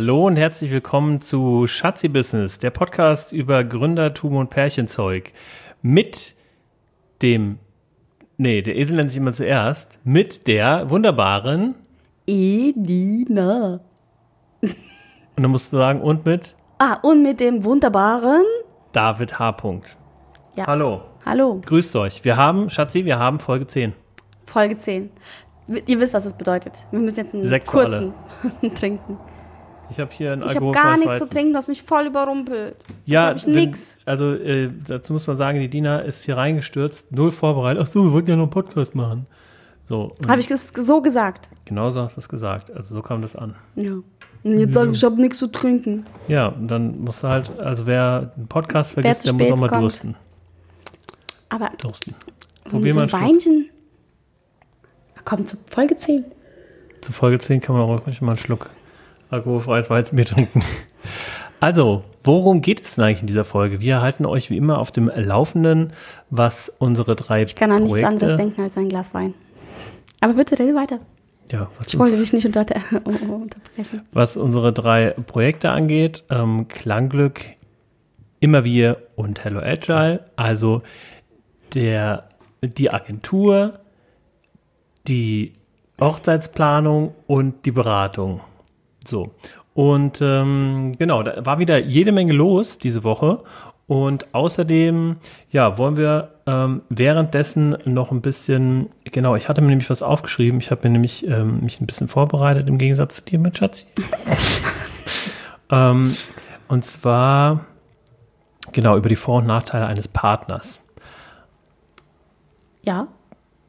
Hallo und herzlich willkommen zu Schatzi Business, der Podcast über Gründertum und Pärchenzeug. Mit dem, nee, der Esel nennt sich immer zuerst, mit der wunderbaren Edina. Und dann musst du sagen, und mit Ah, und mit dem wunderbaren. David H. Ja. Hallo, Hallo, grüßt euch. Wir haben, Schatzi, wir haben Folge 10. Folge 10. Ihr wisst, was das bedeutet. Wir müssen jetzt einen Sekt kurzen trinken. Ich habe hier ein Ich habe gar nichts zu trinken, du hast mich voll überrumpelt. Ja, ich wenn- nix. Also äh, dazu muss man sagen, die Dina ist hier reingestürzt, null vorbereitet. Ach so, wir wollten ja noch einen Podcast machen. So, Habe ich das so gesagt? genau so hast du es gesagt. Also so kam das an. Ja. Und jetzt sag ich, ich habe nichts zu trinken. Ja, und dann musst du halt, also wer einen Podcast vergisst, der muss auch mal kommt. dursten. Aber dursten. so, Probier so ein einen. Weinchen. Komm, zu Folge 10. Zu Folge 10 kann man auch ruhig mal einen Schluck alkoholfreies Weizenbier trinken. Also, worum geht es denn eigentlich in dieser Folge? Wir halten euch wie immer auf dem Laufenden, was unsere drei Ich kann an nichts Projekte, anderes denken als ein Glas Wein. Aber bitte rede weiter. Ja, was Ich wollte dich nicht unter unterbrechen. was unsere drei Projekte angeht, ähm, Klangglück, immer wir und Hello Agile, also der, die Agentur, die Hochzeitsplanung und die Beratung. So. Und ähm, genau, da war wieder jede Menge los diese Woche. Und außerdem, ja, wollen wir ähm, währenddessen noch ein bisschen, genau, ich hatte mir nämlich was aufgeschrieben. Ich habe mir nämlich ähm, mich ein bisschen vorbereitet im Gegensatz zu dir, mein Schatzi. ähm, und zwar, genau, über die Vor- und Nachteile eines Partners. Ja,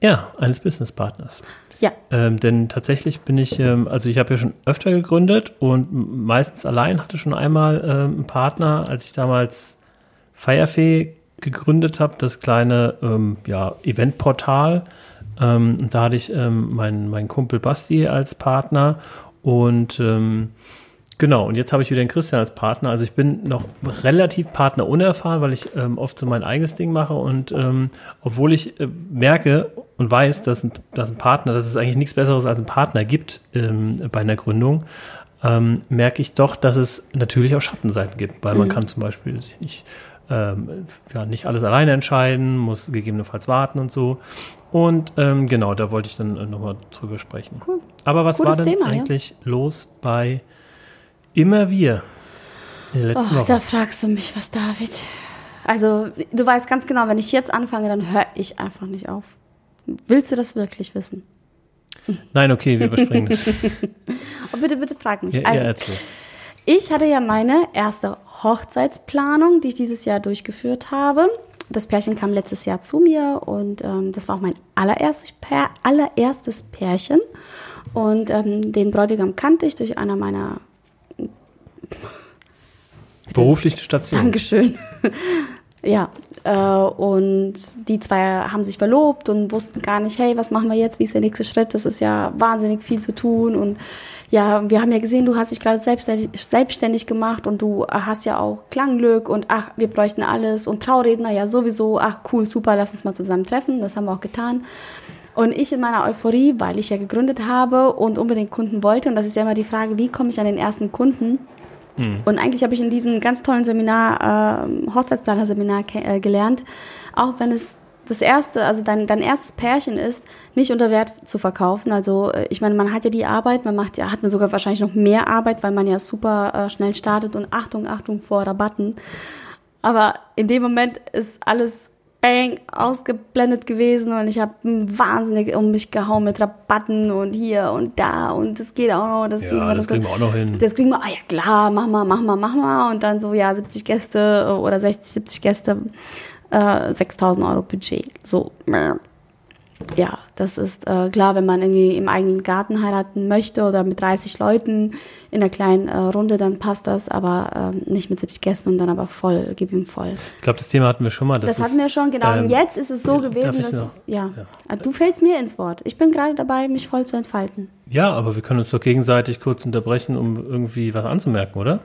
Ja, eines Businesspartners. Ja. Ähm, denn tatsächlich bin ich, ähm, also ich habe ja schon öfter gegründet und meistens allein hatte schon einmal ähm, einen Partner, als ich damals Firefee gegründet habe, das kleine ähm, ja, Eventportal. Ähm, da hatte ich ähm, meinen meinen Kumpel Basti als Partner und Genau, und jetzt habe ich wieder den Christian als Partner. Also ich bin noch relativ partnerunerfahren, weil ich ähm, oft so mein eigenes Ding mache. Und ähm, obwohl ich äh, merke und weiß, dass ein, dass ein Partner, dass es eigentlich nichts Besseres als ein Partner gibt ähm, bei einer Gründung, ähm, merke ich doch, dass es natürlich auch Schattenseiten gibt. Weil man kann zum Beispiel sich nicht, ähm, ja, nicht alles alleine entscheiden, muss gegebenenfalls warten und so. Und ähm, genau, da wollte ich dann äh, nochmal drüber sprechen. Cool. Aber was Gutes war denn Thema, ja. eigentlich los bei Immer wir in letzten Oh, Woche? da fragst du mich was, David. Also, du weißt ganz genau, wenn ich jetzt anfange, dann höre ich einfach nicht auf. Willst du das wirklich wissen? Nein, okay, wir überspringen das. Oh, bitte, bitte frag mich. Ja, also, ja, ich hatte ja meine erste Hochzeitsplanung, die ich dieses Jahr durchgeführt habe. Das Pärchen kam letztes Jahr zu mir und ähm, das war auch mein allererstes, Pär, allererstes Pärchen. Und ähm, den Bräutigam kannte ich durch einer meiner Berufliche Station. Dankeschön. ja, äh, und die zwei haben sich verlobt und wussten gar nicht, hey, was machen wir jetzt? Wie ist der nächste Schritt? Das ist ja wahnsinnig viel zu tun. Und ja, wir haben ja gesehen, du hast dich gerade selbstständig, selbstständig gemacht und du hast ja auch Klangglück und ach, wir bräuchten alles und Trauredner ja sowieso. Ach, cool, super, lass uns mal zusammen treffen. Das haben wir auch getan. Und ich in meiner Euphorie, weil ich ja gegründet habe und unbedingt Kunden wollte, und das ist ja immer die Frage, wie komme ich an den ersten Kunden? Und eigentlich habe ich in diesem ganz tollen Seminar, äh, Hochzeitsplaner-Seminar äh, gelernt, auch wenn es das erste, also dein, dein erstes Pärchen ist, nicht unter Wert zu verkaufen. Also äh, ich meine, man hat ja die Arbeit, man macht ja, hat man sogar wahrscheinlich noch mehr Arbeit, weil man ja super äh, schnell startet und Achtung, Achtung vor Rabatten. Aber in dem Moment ist alles bang ausgeblendet gewesen und ich habe wahnsinnig um mich gehauen mit Rabatten und hier und da und das geht auch noch. Das, Ja, das kriegen wir auch noch hin. das kriegen wir, ah ja klar, mach mal, mach mal, mach mal. Und dann so, ja, 70 Gäste oder 60, 70 Gäste, äh, 6000 Euro Budget. So. Ja, das ist äh, klar, wenn man irgendwie im eigenen Garten heiraten möchte oder mit 30 Leuten in einer kleinen äh, Runde, dann passt das, aber ähm, nicht mit 70 Gästen und dann aber voll, gib ihm voll. Ich glaube, das Thema hatten wir schon mal. Das, ist, hatten wir schon, genau. ähm, und jetzt ist es so gewesen, dass es, ja, Ja. du fällst mir ins Wort. Ich bin gerade dabei, mich voll zu entfalten. Ja, aber wir können uns doch gegenseitig kurz unterbrechen, um irgendwie was anzumerken, oder?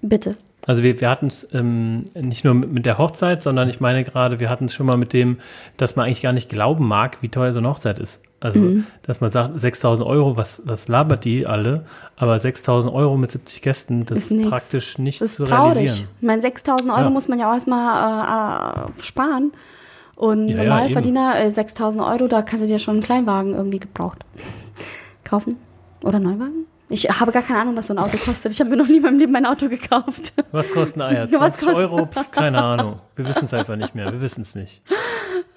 Bitte. Also wir, wir hatten es ähm, nicht nur mit der Hochzeit, sondern ich meine gerade, wir hatten es schon mal mit dem, dass man eigentlich gar nicht glauben mag, wie teuer so eine Hochzeit ist. Also, mhm. dass man sagt, 6000 Euro, was, was labert die alle? Aber 6000 Euro mit 70 Gästen, das ist, ist praktisch nicht das ist zu traurig. realisieren. Ich meine, 6000 Euro ja. muss man ja auch erstmal äh, äh, sparen. Und ja, Normalverdiener, ja, äh, 6000 Euro, da kannst du dir schon einen Kleinwagen irgendwie gebraucht kaufen. Oder Neuwagen? Ich habe gar keine Ahnung, was so ein Auto kostet. Ich habe mir noch nie in meinem Leben ein Auto gekauft. Was kosten Eier? 20 was kostet? Euro? Pff, keine Ahnung. Wir wissen es einfach nicht mehr. Wir wissen es nicht.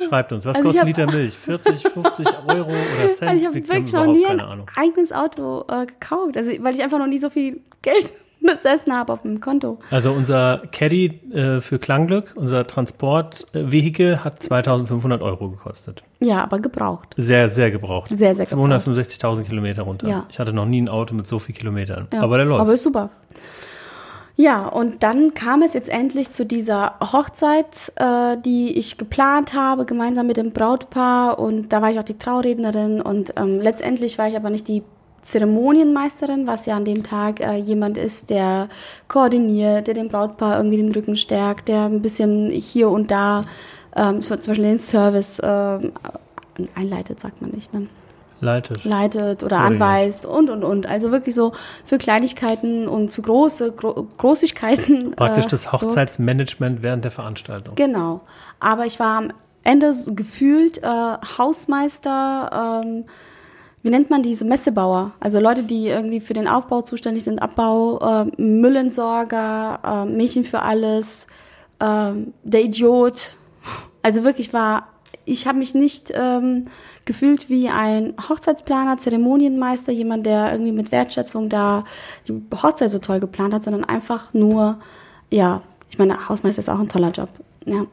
Schreibt uns. Was also kostet ein Liter Milch? 40, 50 Euro oder Cent? Also ich habe wirklich noch nie ein eigenes Auto äh, gekauft. Also, weil ich einfach noch nie so viel Geld besessen habe auf dem Konto. Also unser Caddy äh, für Klangglück, unser Transportvehikel hat 2500 Euro gekostet. Ja, aber gebraucht. Sehr, sehr gebraucht. Sehr, sehr gebraucht. 265.000 Kilometer runter. Ja. Ich hatte noch nie ein Auto mit so vielen Kilometern. Ja. Aber der läuft. Aber ist super. Ja, und dann kam es jetzt endlich zu dieser Hochzeit, äh, die ich geplant habe, gemeinsam mit dem Brautpaar. Und da war ich auch die Traurednerin. Und ähm, letztendlich war ich aber nicht die Zeremonienmeisterin, was ja an dem Tag äh, jemand ist, der koordiniert, der dem Brautpaar irgendwie den Rücken stärkt, der ein bisschen hier und da ähm, zum Beispiel den Service äh, einleitet, sagt man nicht, ne? Leitet. Leitet oder Koordiniert. anweist und, und, und. Also wirklich so für Kleinigkeiten und für große Gro Großigkeiten. Praktisch äh, das Hochzeitsmanagement so. während der Veranstaltung. Genau. Aber ich war am Ende gefühlt äh, Hausmeister, ähm, wie nennt man diese Messebauer? Also Leute, die irgendwie für den Aufbau zuständig sind, Abbau, äh, Müllentsorger, äh, Mädchen für alles, äh, der Idiot. Also wirklich war, ich habe mich nicht ähm, gefühlt wie ein Hochzeitsplaner, Zeremonienmeister, jemand, der irgendwie mit Wertschätzung da die Hochzeit so toll geplant hat, sondern einfach nur, ja, ich meine, Hausmeister ist auch ein toller Job. Ja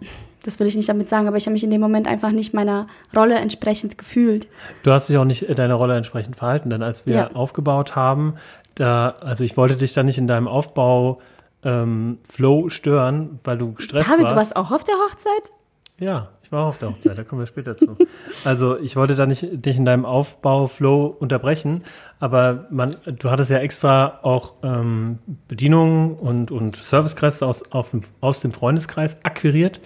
das will ich nicht damit sagen, aber ich habe mich in dem Moment einfach nicht meiner Rolle entsprechend gefühlt. Du hast dich auch nicht deiner Rolle entsprechend verhalten, denn als wir ja. aufgebaut haben, da, also ich wollte dich da nicht in deinem Aufbau ähm, Flow stören, weil du gestresst David, warst. du warst auch auf der Hochzeit? Ja, ich war auch auf der Hochzeit, da kommen wir später zu. Also ich wollte da nicht dich in deinem Aufbau-Flow unterbrechen, aber man, du hattest ja extra auch ähm, Bedienungen und, und Servicekräfte aus, auf, aus dem Freundeskreis akquiriert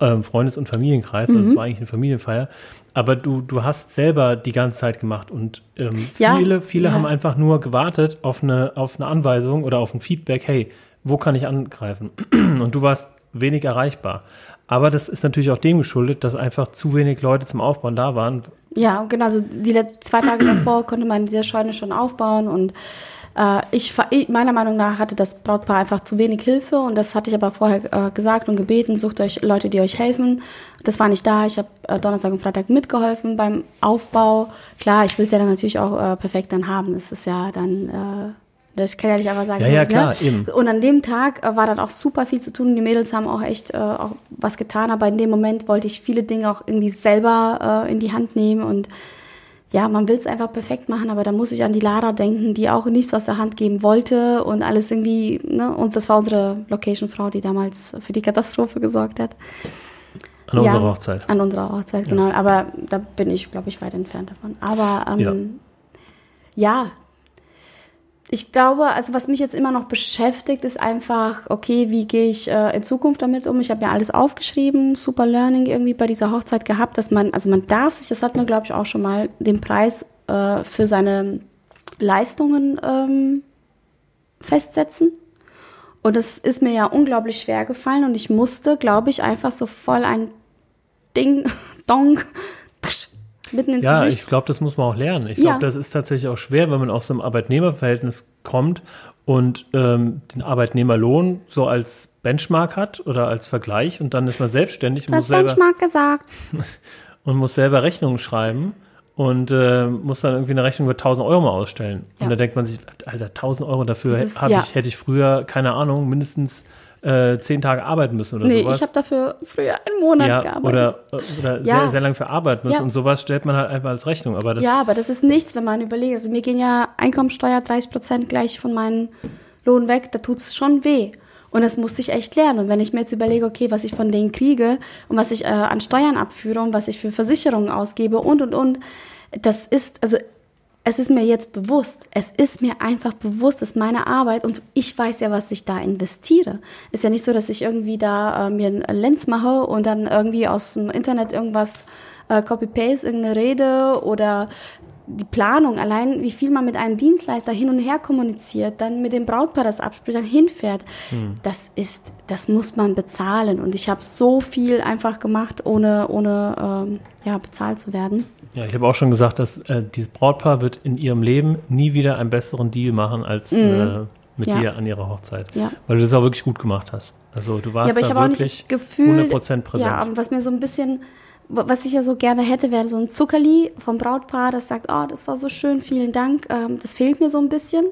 ähm, Freundes- und Familienkreis, also mhm. es war eigentlich eine Familienfeier. Aber du, du hast selber die ganze Zeit gemacht und ähm, viele, ja, viele ja. haben einfach nur gewartet auf eine, auf eine Anweisung oder auf ein Feedback, hey, wo kann ich angreifen? Und du warst wenig erreichbar. Aber das ist natürlich auch dem geschuldet, dass einfach zu wenig Leute zum Aufbauen da waren. Ja, genau. Also die zwei Tage davor konnte man diese Scheune schon aufbauen und ich, meiner Meinung nach hatte das Brautpaar einfach zu wenig Hilfe und das hatte ich aber vorher äh, gesagt und gebeten, sucht euch Leute, die euch helfen. Das war nicht da. Ich habe äh, Donnerstag und Freitag mitgeholfen beim Aufbau. Klar, ich will es ja dann natürlich auch äh, perfekt dann haben. Das ist ja dann äh, das kann ja nicht einfach sagen. Ja, so, ja, ne? klar, ne? eben. Und an dem Tag äh, war dann auch super viel zu tun. Die Mädels haben auch echt äh, auch was getan, aber in dem Moment wollte ich viele Dinge auch irgendwie selber äh, in die Hand nehmen und ja, man will es einfach perfekt machen, aber da muss ich an die Lara denken, die auch nichts aus der Hand geben wollte und alles irgendwie, ne? Und das war unsere Location-Frau, die damals für die Katastrophe gesorgt hat. An ja, unserer Hochzeit. An unserer Hochzeit, ja. genau. Aber da bin ich, glaube ich, weit entfernt davon. Aber ähm, ja. ja, ich glaube, also was mich jetzt immer noch beschäftigt, ist einfach, okay, wie gehe ich äh, in Zukunft damit um? Ich habe ja alles aufgeschrieben, super Learning irgendwie bei dieser Hochzeit gehabt, dass man, also man darf sich, das hat man glaube ich auch schon mal, den Preis äh, für seine Leistungen ähm, festsetzen. Und das ist mir ja unglaublich schwer gefallen und ich musste, glaube ich, einfach so voll ein Ding, Dong, mitten ins ja, Gesicht. Ja, ich glaube, das muss man auch lernen. Ich glaube, ja. das ist tatsächlich auch schwer, wenn man aus so einem Arbeitnehmerverhältnis kommt und ähm, den Arbeitnehmerlohn so als Benchmark hat oder als Vergleich und dann ist man selbstständig und muss selber Benchmark gesagt. und muss selber Rechnungen schreiben und äh, muss dann irgendwie eine Rechnung über 1000 Euro mal ausstellen. Ja. Und da denkt man sich, Alter, 1000 Euro dafür ist, ja. ich, hätte ich früher, keine Ahnung, mindestens äh, zehn Tage arbeiten müssen oder nee, sowas. ich habe dafür früher einen Monat ja, gearbeitet. Oder, oder ja. sehr, sehr lange für arbeiten müssen ja. und sowas stellt man halt einfach als Rechnung. Aber das ja, aber das ist nichts, wenn man überlegt. Also mir gehen ja Einkommensteuer 30 Prozent gleich von meinem Lohn weg, da tut es schon weh. Und das musste ich echt lernen. Und wenn ich mir jetzt überlege, okay, was ich von denen kriege und was ich äh, an Steuern abführe und was ich für Versicherungen ausgebe und, und, und, das ist, also es ist mir jetzt bewusst, es ist mir einfach bewusst, dass meine Arbeit und ich weiß ja, was ich da investiere. Ist ja nicht so, dass ich irgendwie da äh, mir einen Lens mache und dann irgendwie aus dem Internet irgendwas äh, copy-paste, irgendeine Rede oder die Planung, allein wie viel man mit einem Dienstleister hin und her kommuniziert, dann mit dem Brautpaar das abspricht, dann hinfährt, hm. das ist, das muss man bezahlen. Und ich habe so viel einfach gemacht, ohne, ohne ähm, ja, bezahlt zu werden. Ja, ich habe auch schon gesagt, dass äh, dieses Brautpaar wird in ihrem Leben nie wieder einen besseren Deal machen als mhm. äh, mit ja. dir an ihrer Hochzeit. Ja. Weil du das auch wirklich gut gemacht hast. Also du warst ja, aber da wirklich Gefühl, 100% präsent. Ja, was mir so ein bisschen was ich ja so gerne hätte, wäre so ein Zuckerli vom Brautpaar, das sagt, oh, das war so schön, vielen Dank. Ähm, das fehlt mir so ein bisschen.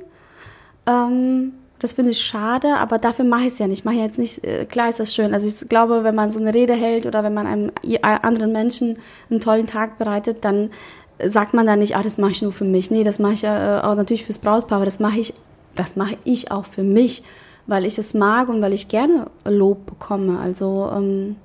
Ähm, das finde ich schade, aber dafür mache ich es ja nicht. Ich mache jetzt nicht, äh, klar ist das schön. Also ich glaube, wenn man so eine Rede hält oder wenn man einem anderen Menschen einen tollen Tag bereitet, dann sagt man da nicht, ah, das mache ich nur für mich. Nee, das mache ich ja äh, auch natürlich fürs Brautpaar, aber das mache ich, das mache ich auch für mich, weil ich es mag und weil ich gerne Lob bekomme. Also ähm,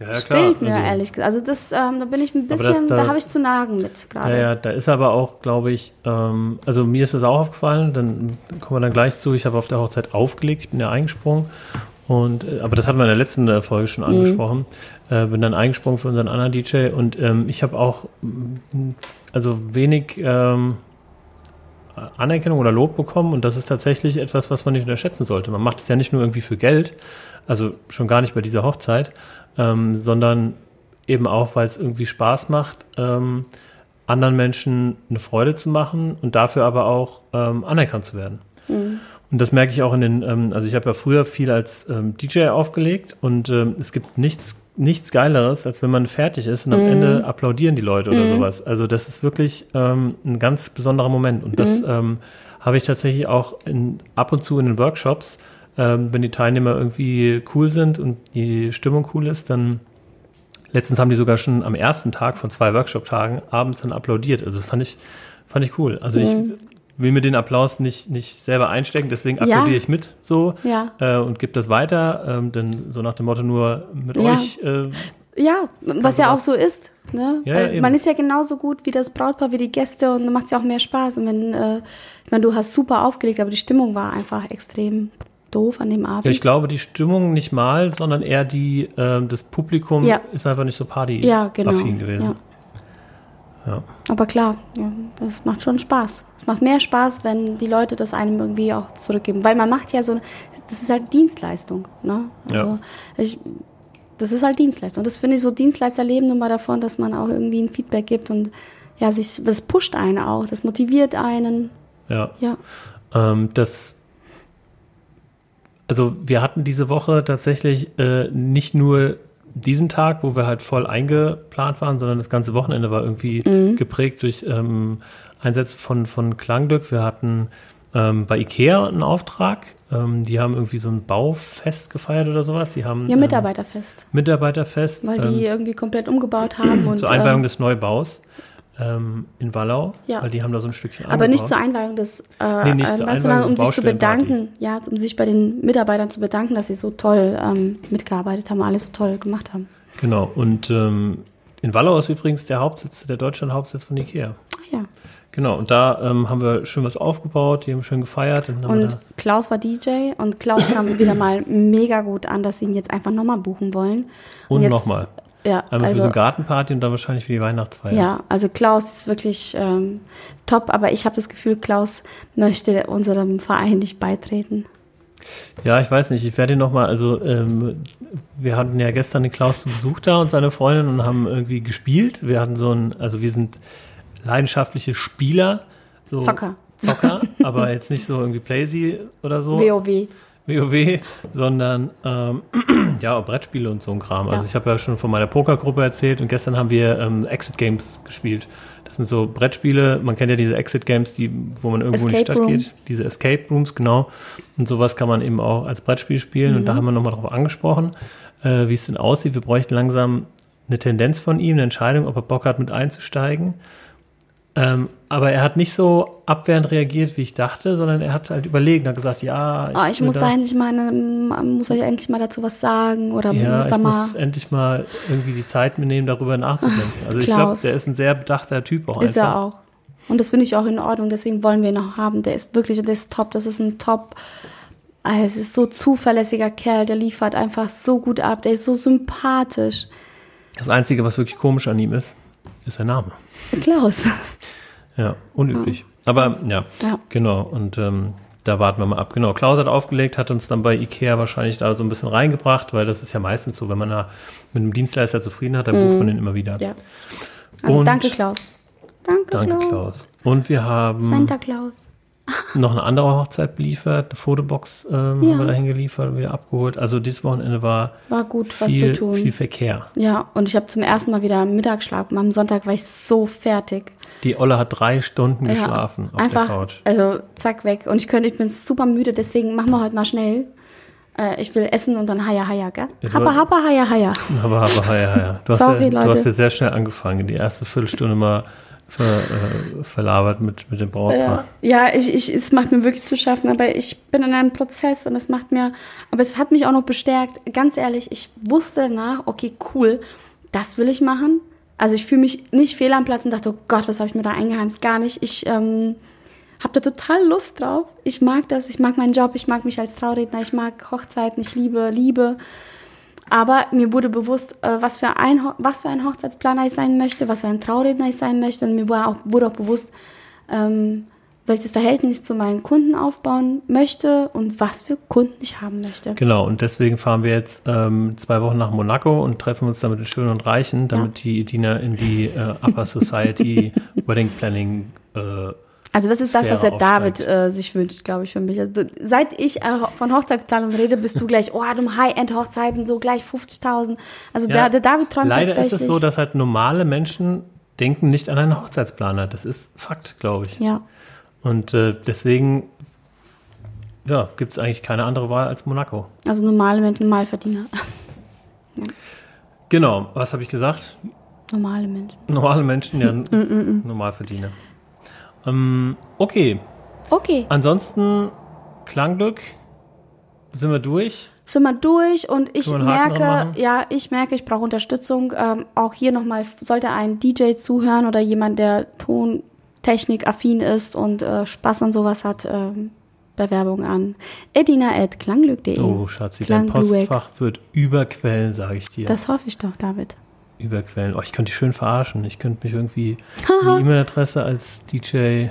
ja. Fehlt mir also, ehrlich gesagt. Also das, ähm, da bin ich ein bisschen, da, da habe ich zu nagen mit gerade. Ja, ja, da ist aber auch, glaube ich, ähm, also mir ist das auch aufgefallen, dann kommen wir dann gleich zu, ich habe auf der Hochzeit aufgelegt, ich bin ja eingesprungen. Und, äh, aber das hatten wir in der letzten äh, Folge schon mhm. angesprochen. Mhm. Äh, bin dann eingesprungen für unseren anderen DJ und ähm, ich habe auch mm, also wenig ähm, Anerkennung oder Lob bekommen und das ist tatsächlich etwas, was man nicht unterschätzen sollte. Man macht es ja nicht nur irgendwie für Geld, also schon gar nicht bei dieser Hochzeit, ähm, sondern eben auch, weil es irgendwie Spaß macht, ähm, anderen Menschen eine Freude zu machen und dafür aber auch ähm, anerkannt zu werden. Mhm. Und das merke ich auch in den, ähm, also ich habe ja früher viel als ähm, DJ aufgelegt und ähm, es gibt nichts, nichts Geileres, als wenn man fertig ist und am mhm. Ende applaudieren die Leute oder mhm. sowas. Also das ist wirklich ein ganz besonderer Moment und das mhm. habe ich tatsächlich auch in, ab und zu in den Workshops, ähm, wenn die Teilnehmer irgendwie cool sind und die Stimmung cool ist, dann letztens haben die sogar schon am ersten Tag von zwei Workshop-Tagen abends dann applaudiert. Also fand ich, fand ich cool. Also ich mhm. will mir den Applaus nicht, nicht selber einstecken, deswegen applaudiere ja. ich mit so ja. äh, und gebe das weiter. Ähm, denn so nach dem Motto nur mit ja. euch. Äh, ja, was ja auch so ist. Ne? Ja, man ist ja genauso gut wie das Brautpaar, wie die Gäste und dann macht es ja auch mehr Spaß. Und wenn, äh, ich meine, du hast super aufgelegt, aber die Stimmung war einfach extrem doof an dem Abend. Ja, ich glaube, die Stimmung nicht mal, sondern eher die, äh, das Publikum ja. ist einfach nicht so party ja, genau. gewesen. Ja. Aber klar, ja, das macht schon Spaß. Es macht mehr Spaß, wenn die Leute das einem irgendwie auch zurückgeben. Weil man macht ja so, das ist halt Dienstleistung. Ne? Also ich, das ist halt Dienstleistung. Das finde ich so, Dienstleister leben nun mal davon, dass man auch irgendwie ein Feedback gibt und ja, sich, das pusht einen auch, das motiviert einen. Ja. ja. Ähm, das also wir hatten diese Woche tatsächlich äh, nicht nur diesen Tag, wo wir halt voll eingeplant waren, sondern das ganze Wochenende war irgendwie mhm. geprägt durch ähm, Einsätze von, von Klangglück. Wir hatten ähm, bei Ikea einen Auftrag. Ähm, die haben irgendwie so ein Baufest gefeiert oder sowas. Die haben, ja, ähm, Mitarbeiterfest. Mitarbeiterfest. Weil die ähm, irgendwie komplett umgebaut haben. und, zur Einweihung ähm, des Neubaus ähm, in Wallau, ja. weil die haben da so ein Stückchen Aber nicht zur Einweihung des, äh, nee, nicht zur Einweihung sondern um sich zu bedanken, ja, um sich bei den Mitarbeitern zu bedanken, dass sie so toll ähm, mitgearbeitet haben, alles so toll gemacht haben. Genau, und ähm, in Wallau ist übrigens der Hauptsitz, der Deutschland-Hauptsitz von Ikea. Ach ja. Genau, und da ähm, haben wir schön was aufgebaut, die haben schön gefeiert. Und, und Klaus war DJ und Klaus kam wieder mal mega gut an, dass sie ihn jetzt einfach nochmal buchen wollen. Und, und nochmal. Ja, Einmal also, für so eine Gartenparty und dann wahrscheinlich für die Weihnachtsfeier. Ja, also Klaus ist wirklich ähm, top, aber ich habe das Gefühl, Klaus möchte unserem Verein nicht beitreten. Ja, ich weiß nicht, ich werde ihn nochmal, also ähm, wir hatten ja gestern den Klaus zu Besuch da und seine Freundin und haben irgendwie gespielt. Wir hatten so ein, also wir sind leidenschaftliche Spieler. So Zocker. Zocker, aber jetzt nicht so irgendwie Playsy oder so. WoW. WoW, sondern ähm, ja, Brettspiele und so ein Kram. Also ich habe ja schon von meiner Pokergruppe erzählt und gestern haben wir ähm, Exit Games gespielt. Das sind so Brettspiele, man kennt ja diese Exit Games, die, wo man irgendwo Escape in die Stadt Room. geht. Diese Escape Rooms, genau. Und sowas kann man eben auch als Brettspiel spielen. Mhm. Und da mhm. haben wir nochmal drauf angesprochen, äh, wie es denn aussieht. Wir bräuchten langsam eine Tendenz von ihm, eine Entscheidung, ob er Bock hat, mit einzusteigen. Ähm, aber er hat nicht so abwehrend reagiert, wie ich dachte, sondern er hat halt überlegt und hat gesagt, ja. Ich, oh, ich muss da, endlich mal, muss euch endlich mal dazu was sagen oder ja, muss da ich mal. muss endlich mal irgendwie die Zeit mitnehmen, darüber nachzudenken. Also Klaus. ich glaube, der ist ein sehr bedachter Typ auch. Ist einfach. er auch. Und das finde ich auch in Ordnung, deswegen wollen wir ihn noch haben. Der ist wirklich, der ist top, das ist ein top, also es ist so zuverlässiger Kerl, der liefert einfach so gut ab, der ist so sympathisch. Das Einzige, was wirklich komisch an ihm ist, ist sein Name. Klaus. Ja, unüblich. Aber ja, Ja. genau. Und ähm, da warten wir mal ab. Genau, Klaus hat aufgelegt, hat uns dann bei Ikea wahrscheinlich da so ein bisschen reingebracht, weil das ist ja meistens so, wenn man da mit einem Dienstleister zufrieden hat, dann bucht man den immer wieder. Mhm. Ja. Also Und- danke, Klaus. Danke, Danke, Klaus. Klaus. Und wir haben Santa Claus. Noch eine andere Hochzeit beliefert, eine Fotobox ähm, Ja. haben wir dahin geliefert und wieder abgeholt. Also dieses Wochenende war War gut, was viel, viel Verkehr. Ja, und ich habe zum ersten Mal wieder Mittagsschlaf. Am Sonntag war ich so fertig. Die Olle hat drei Stunden Ja, geschlafen auf einfach, der Couch. also zack, weg. Und ich könnte, ich bin super müde, deswegen machen wir heute mal schnell. Äh, ich will essen und dann Haya Haya, gell? Ja, du Happa Happa Haya Haya. Aber, aber ja, ja. Du Sorry, ja, du Leute. hast ja sehr schnell angefangen. Die erste Viertelstunde mal ver, äh, verlabert mit, mit dem Brautpaar. Ja, ja ich, ich, es macht mir wirklich zu schaffen, aber ich bin in einem Prozess und es macht mir, aber es hat mich auch noch bestärkt. Ganz ehrlich, ich wusste danach, okay, cool, das will ich machen. Also ich fühle mich nicht fehl am Platz und dachte, oh Gott, was habe ich mir da eingeheimst? Gar nicht. Ich ähm, habe da total Lust drauf. Ich mag das, ich mag meinen Job, ich mag mich als Trauredner, ich mag Hochzeiten, ich liebe Liebe. Aber mir wurde bewusst, äh, was, für ein, was für ein Hochzeitsplaner ich sein möchte, was für ein Trauredner ich sein möchte. Und mir wurde auch, wurde auch bewusst, ähm, welches Verhältnis ich zu meinen Kunden aufbauen möchte und was für Kunden ich haben möchte. Genau, und deswegen fahren wir jetzt ähm, zwei Wochen nach Monaco und treffen uns da mit den Schönen und Reichen, damit die Edina in die äh, Upper Society Wedding Planning äh, Also das ist das, was der David äh, sich wünscht, glaube ich, für mich. Also, seit ich äh, von Hochzeitsplanung rede, bist du gleich, oh, du High-End-Hochzeiten, so gleich 50.000. Also Ja, der, der David träumt Leider tatsächlich. ist es so, dass halt normale Menschen denken nicht an einen Hochzeitsplaner. Das ist Fakt, glaube ich. ja, Und äh, deswegen ja, gibt es eigentlich keine andere Wahl als Monaco. also normale Menschen, Normalverdiener. Genau, was habe ich gesagt? normale Menschen. Normale Menschen, Mm, ja, Normalverdiener. Ähm, okay, Okay, ansonsten Klangglück, sind wir durch. sind wir durch und ich merke, ja, ich merke, ich brauche Unterstützung. Ähm, auch hier nochmal, sollte ein DJ zuhören oder jemand, der Tontechnik affin ist und äh, Spaß an sowas hat, ähm, Bewerbung an edina.klangglück.de. Oh, Schatzi, dein. Postfach wird überquellen, sage ich dir. Das hoffe ich doch, David. Überquellen. Oh, ich könnte dich schön verarschen. Ich könnte mich irgendwie eine E-Mail-Adresse als DJ,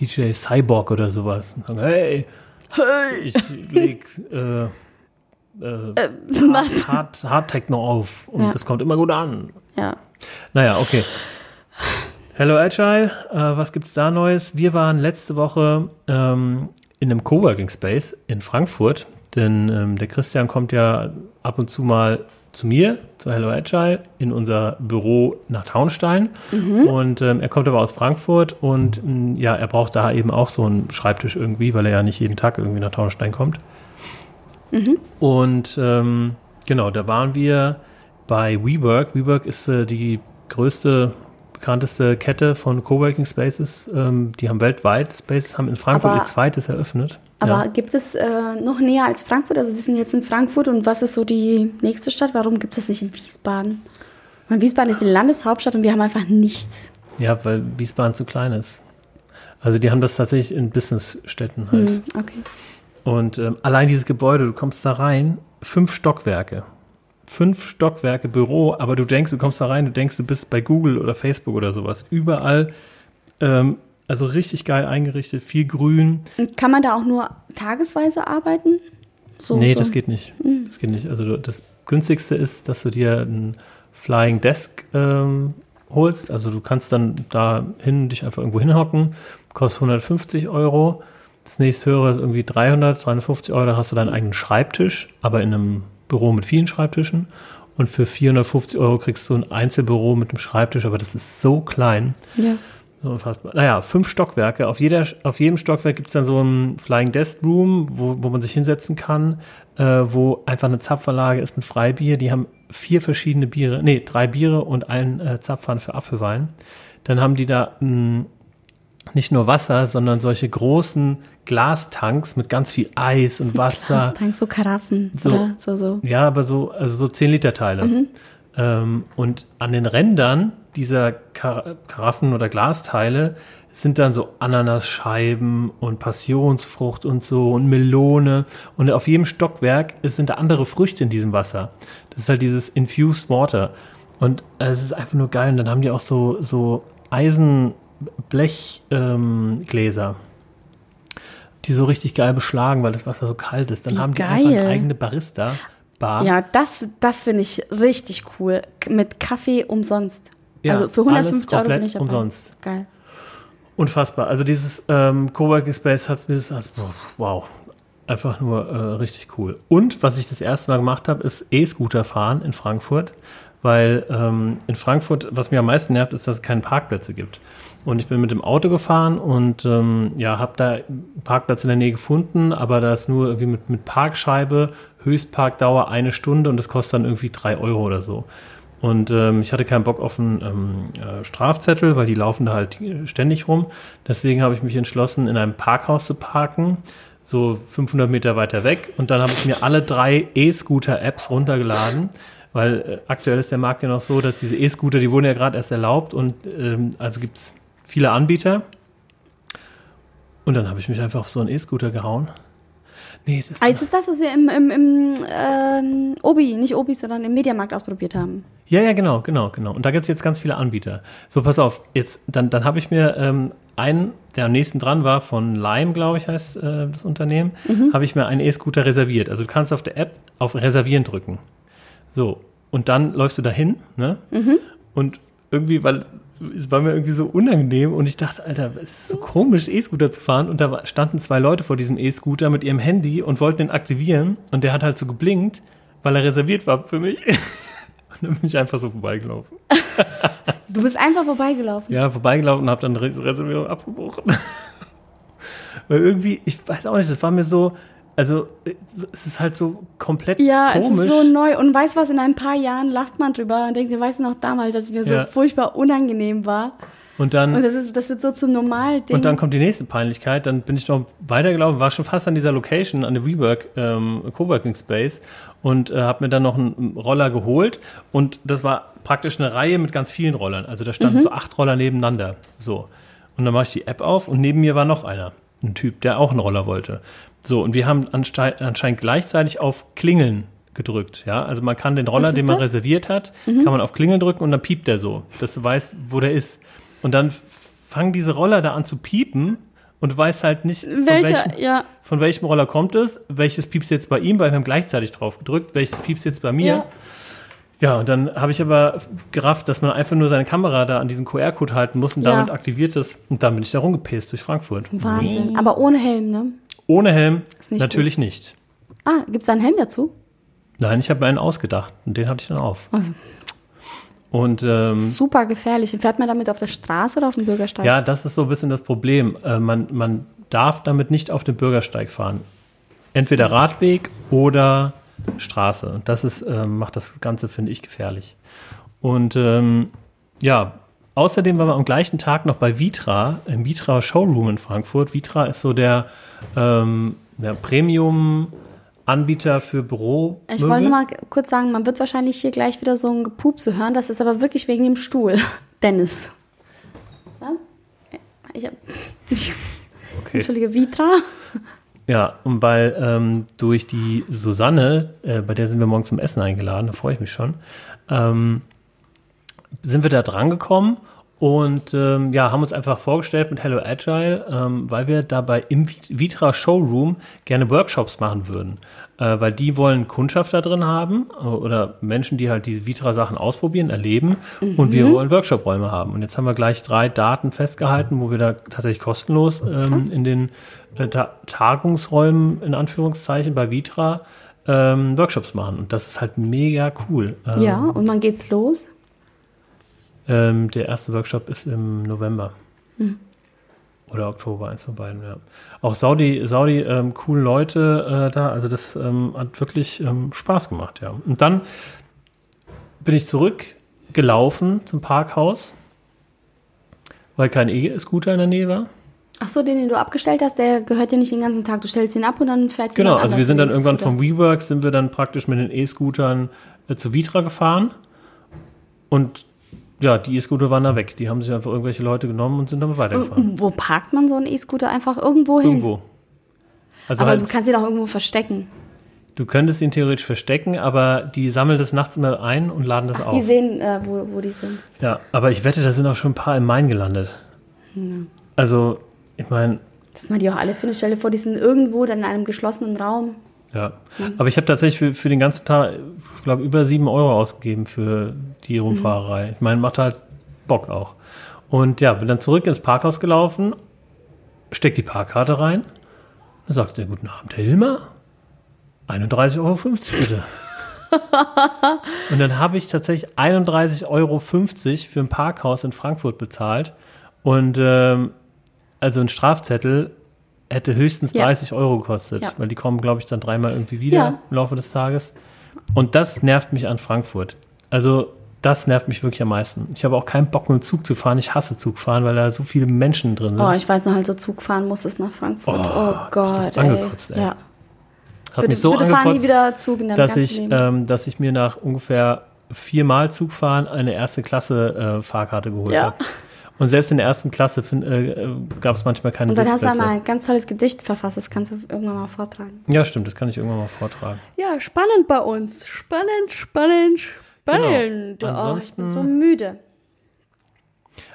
DJ Cyborg oder sowas und sagen, hey, hey, ich leg äh, äh, Was? Hard, Hard Techno auf und Ja. das kommt immer gut an. Ja. Naja, okay. Hello Agile, äh, was gibt's da Neues? Wir waren letzte Woche ähm, in einem Coworking Space in Frankfurt, denn ähm, der Christian kommt ja ab und zu mal zu mir, zu Hello Agile, in unser Büro nach Taunstein. Und ähm, er kommt aber aus Frankfurt und mh, ja, er braucht da eben auch so einen Schreibtisch irgendwie, weil er ja nicht jeden Tag irgendwie nach Taunstein kommt. Und ähm, genau, da waren wir bei WeWork. WeWork ist äh, die größte, bekannteste Kette von Coworking Spaces. Ähm, die haben weltweit Spaces, haben in Frankfurt Aber- ihr zweites eröffnet. Aber ja. gibt es äh, noch näher als Frankfurt? Also, Sie sind jetzt in Frankfurt und was ist so die nächste Stadt? Warum gibt es nicht in Wiesbaden? Und Wiesbaden ist die Landeshauptstadt und wir haben einfach nichts. ja, weil Wiesbaden zu klein ist. Also die haben das tatsächlich in Businessstädten halt. Hm, okay. Und ähm, allein dieses Gebäude, du kommst da rein, fünf Stockwerke. Fünf Stockwerke Büro, aber du denkst, du kommst da rein, du denkst, du bist bei Google oder Facebook oder sowas. Überall, ähm, also richtig geil eingerichtet, viel Grün. Kann man da auch nur tagesweise arbeiten? So, nee, so. das geht nicht. Das geht nicht. Also das günstigste ist, dass du dir ein Flying Desk ähm, holst. Also du kannst dann da hin, dich einfach irgendwo hinhocken. Kostet 150 Euro. Das nächste höhere ist irgendwie 300, 350 Euro. Da hast du deinen eigenen Schreibtisch, aber in einem Büro mit vielen Schreibtischen. Und für 450 Euro kriegst du ein Einzelbüro mit einem Schreibtisch, aber das ist so klein. Ja. So Unfassbar. Naja, fünf Stockwerke. Auf, jeder, auf jedem Stockwerk gibt es dann so ein Flying Desk Room, wo, wo man sich hinsetzen kann, äh, wo einfach eine Zapfanlage ist mit Freibier. Die haben vier verschiedene Biere, nee, drei Biere und ein äh, Zapfhahn für Apfelwein. Dann haben die da mh, nicht nur Wasser, sondern solche großen Glastanks mit ganz viel Eis und Wasser. Tank, so Karaffen So. oder so, so. Ja, aber so, also so 10 Liter Teile. Mhm. Ähm, und an den Rändern dieser Kar Karaffen oder Glasteile sind dann so Ananasscheiben und Passionsfrucht und so und Melone. Und auf jedem Stockwerk sind da andere Früchte in diesem Wasser. Das ist halt dieses Infused Water. Und äh, es ist einfach nur geil. Und dann haben die auch so, so Eisenblechgläser, ähm, die so richtig geil beschlagen, weil das Wasser so kalt ist. Dann Wie haben die geil. einfach eine eigene Barista. Bar. Ja, das, das finde ich richtig cool. Mit Kaffee umsonst. Ja, also für alles 150 Euro bin ich dabei. umsonst. Geil. Unfassbar. Also dieses ähm, Coworking Space hat mir das, also, wow, einfach nur äh, richtig cool. Und was ich das erste Mal gemacht habe, ist E-Scooter fahren in Frankfurt, weil ähm, in Frankfurt, was mir am meisten nervt, ist, dass es keine Parkplätze gibt. Und ich bin mit dem Auto gefahren und ähm, ja, habe da einen Parkplatz in der Nähe gefunden, aber da ist nur irgendwie mit, mit Parkscheibe, Höchstparkdauer eine Stunde und das kostet dann irgendwie drei Euro oder so. Und ähm, ich hatte keinen Bock auf einen ähm, äh, Strafzettel, weil die laufen da halt ständig rum. Deswegen habe ich mich entschlossen, in einem Parkhaus zu parken, so 500 Meter weiter weg. Und dann habe ich mir alle drei E-Scooter-Apps runtergeladen, weil äh, aktuell ist der Markt ja noch so, dass diese E-Scooter, die wurden ja gerade erst erlaubt und ähm, also gibt es viele Anbieter. Und dann habe ich mich einfach auf so einen E-Scooter gehauen. Nee, das Ah, ist es das, was wir im, im, im ähm, Obi, nicht Obi, sondern im Mediamarkt ausprobiert haben? Ja, ja, genau, genau, genau. Und da gibt es jetzt ganz viele Anbieter. So, pass auf, jetzt, dann, dann habe ich mir ähm, einen, der am nächsten dran war, von Lime, glaube ich, heißt äh, das Unternehmen, habe ich mir einen E-Scooter reserviert. Also du kannst auf der App auf Reservieren drücken. So, und dann läufst du dahin, ne? Und irgendwie, weil es war mir irgendwie so unangenehm und ich dachte, Alter, es ist so komisch, E-Scooter zu fahren. Und da standen zwei Leute vor diesem E-Scooter mit ihrem Handy und wollten den aktivieren. Und der hat halt so geblinkt, weil er reserviert war für mich. Und dann bin ich einfach so vorbeigelaufen. Du bist einfach vorbeigelaufen. Ja, vorbeigelaufen und habe dann die Reservierung abgebrochen. Weil irgendwie, ich weiß auch nicht, das war mir so, also es ist halt so komplett Ja, komisch. es ist so neu. Und weißt du was, in ein paar Jahren lacht man drüber und denkt, ihr weißt noch damals, dass es mir Ja. so furchtbar unangenehm war. und dann, Und das, ist, das wird so zum Normalding. und dann kommt die nächste Peinlichkeit. Dann bin ich noch weitergelaufen, war schon fast an dieser Location, an der WeWork ähm, Coworking Space und äh, habe mir dann noch einen Roller geholt. Und das war praktisch eine Reihe mit ganz vielen Rollern. Also da standen so acht Roller nebeneinander. So. Und dann mache ich die App auf und neben mir war noch einer. Ein Typ, der auch einen Roller wollte. So, und wir haben anscheinend gleichzeitig auf Klingeln gedrückt. Ja, also man kann den Roller, ist den man das? reserviert hat, kann man auf Klingeln drücken und dann piept der so, dass du weißt, wo der ist. Und dann fangen diese Roller da an zu piepen und du weißt halt nicht, von welchem, ja, von welchem Roller kommt es, welches piepst jetzt bei ihm, weil wir haben gleichzeitig drauf gedrückt, welches piepst jetzt bei mir. ja. Ja, und dann habe ich aber gerafft, dass man einfach nur seine Kamera da an diesen QR-Code halten muss und Ja. damit aktiviert es. Und dann bin ich da rumgepäst durch Frankfurt. Wahnsinn. Aber ohne Helm, ne? Ohne Helm nicht natürlich nicht. Ah, gibt es einen Helm dazu? Nein, ich habe mir einen ausgedacht und den hatte ich dann auf. Also, Und ähm, super gefährlich. Fährt man damit auf der Straße oder auf dem Bürgersteig? ja, das ist so ein bisschen das Problem. Äh, man, man darf damit nicht auf den Bürgersteig fahren. Entweder Radweg oder Straße. Und das ist, ähm, macht das Ganze, finde ich, gefährlich. Und ähm, ja, außerdem waren wir am gleichen Tag noch bei Vitra, im Vitra Showroom in Frankfurt. Vitra ist so der, ähm, der Premium-Anbieter für Büro. Ich wollte nur mal kurz sagen, man wird wahrscheinlich hier gleich wieder so ein Gepupse hören. Das ist aber wirklich wegen dem Stuhl. Dennis. Ja? Ich ich, Okay. Entschuldige, Vitra. Ja, und weil ähm, durch die Susanne, äh, bei der sind wir morgen zum Essen eingeladen, da freue ich mich schon, ähm, sind wir da dran gekommen und ähm, ja, haben uns einfach vorgestellt mit Hello Agile, ähm, weil wir dabei im Vit- Vitra Showroom gerne Workshops machen würden. Äh, weil die wollen Kundschaft da drin haben äh, oder Menschen, die halt diese Vitra-Sachen ausprobieren, erleben und wir wollen Workshop-Räume haben. Und jetzt haben wir gleich drei Daten festgehalten, wo wir da tatsächlich kostenlos ähm, in den äh, Ta Tagungsräumen, in Anführungszeichen, bei Vitra ähm, Workshops machen. Und das ist halt mega cool. Ähm, Ja, und wann geht's los? Ähm, der erste Workshop ist im November. Hm. Oder Oktober, eins von beiden, ja. Auch Saudi, Saudi, ähm, coole Leute äh, da, also das ähm, hat wirklich ähm, Spaß gemacht, ja. Und dann bin ich zurückgelaufen zum Parkhaus, weil kein E-Scooter in der Nähe war. Ach so, den, den du abgestellt hast, der gehört dir nicht den ganzen Tag. Du stellst ihn ab und dann fährt Genau, also wir sind dann irgendwann vom WeWork, sind wir dann praktisch mit den E-Scootern äh, zu Vitra gefahren. Und ja, die E-Scooter waren da weg. Die haben sich einfach irgendwelche Leute genommen und sind damit weitergefahren. Wo parkt man so einen E-Scooter? Einfach irgendwo hin? Irgendwo. Also Aber halt, du kannst ihn auch irgendwo verstecken. du könntest ihn theoretisch verstecken, aber die sammeln das nachts immer ein und laden das Ach, auf. die sehen, äh, wo, wo die sind. Ja, aber ich wette, da sind auch schon ein paar im Main gelandet. Also, ich meine, Das machen die auch alle finden. Stell dir vor, die sind irgendwo dann in einem geschlossenen Raum. Ja. Aber ich habe tatsächlich für, für den ganzen Tag, ich glaube, über sieben Euro ausgegeben für die Rumfahrerei. Ich meine, macht halt Bock auch. Und ja, bin dann zurück ins Parkhaus gelaufen, steck die Parkkarte rein. Dann sagt er, guten Abend, Herr Hilmer. 31,50 Euro bitte. Und dann habe ich tatsächlich 31,50 Euro für ein Parkhaus in Frankfurt bezahlt. Und ähm, also ein Strafzettel hätte höchstens Ja. 30 Euro gekostet, Ja. weil die kommen, glaube ich, dann dreimal irgendwie wieder Ja. im Laufe des Tages. Und das nervt mich an Frankfurt. Also das nervt mich wirklich am meisten. Ich habe auch keinen Bock mit dem Zug zu fahren. Ich hasse Zugfahren, weil da so viele Menschen drin sind. Oh, ich weiß noch, halt so Zug fahren musstest nach Frankfurt. Oh, Oh, ich Gott, das ey. angekotzt, ey. Ja. Hat Bitte, mich so bitte fahr nie angekotzt, wieder Zug in dass ich, ähm, dass ich mir nach ungefähr viermal Zugfahren eine erste Klasse äh, Fahrkarte geholt Ja. habe. Und selbst in der ersten Klasse fin- äh, gab es manchmal keine Und dann hast du einmal ein ganz tolles Gedicht verfasst. Das kannst du irgendwann mal vortragen. Ja, stimmt, das kann ich irgendwann mal vortragen. Ja, spannend bei uns. Spannend, spannend, spannend. Genau. Oh, ich bin Ansonsten- so müde.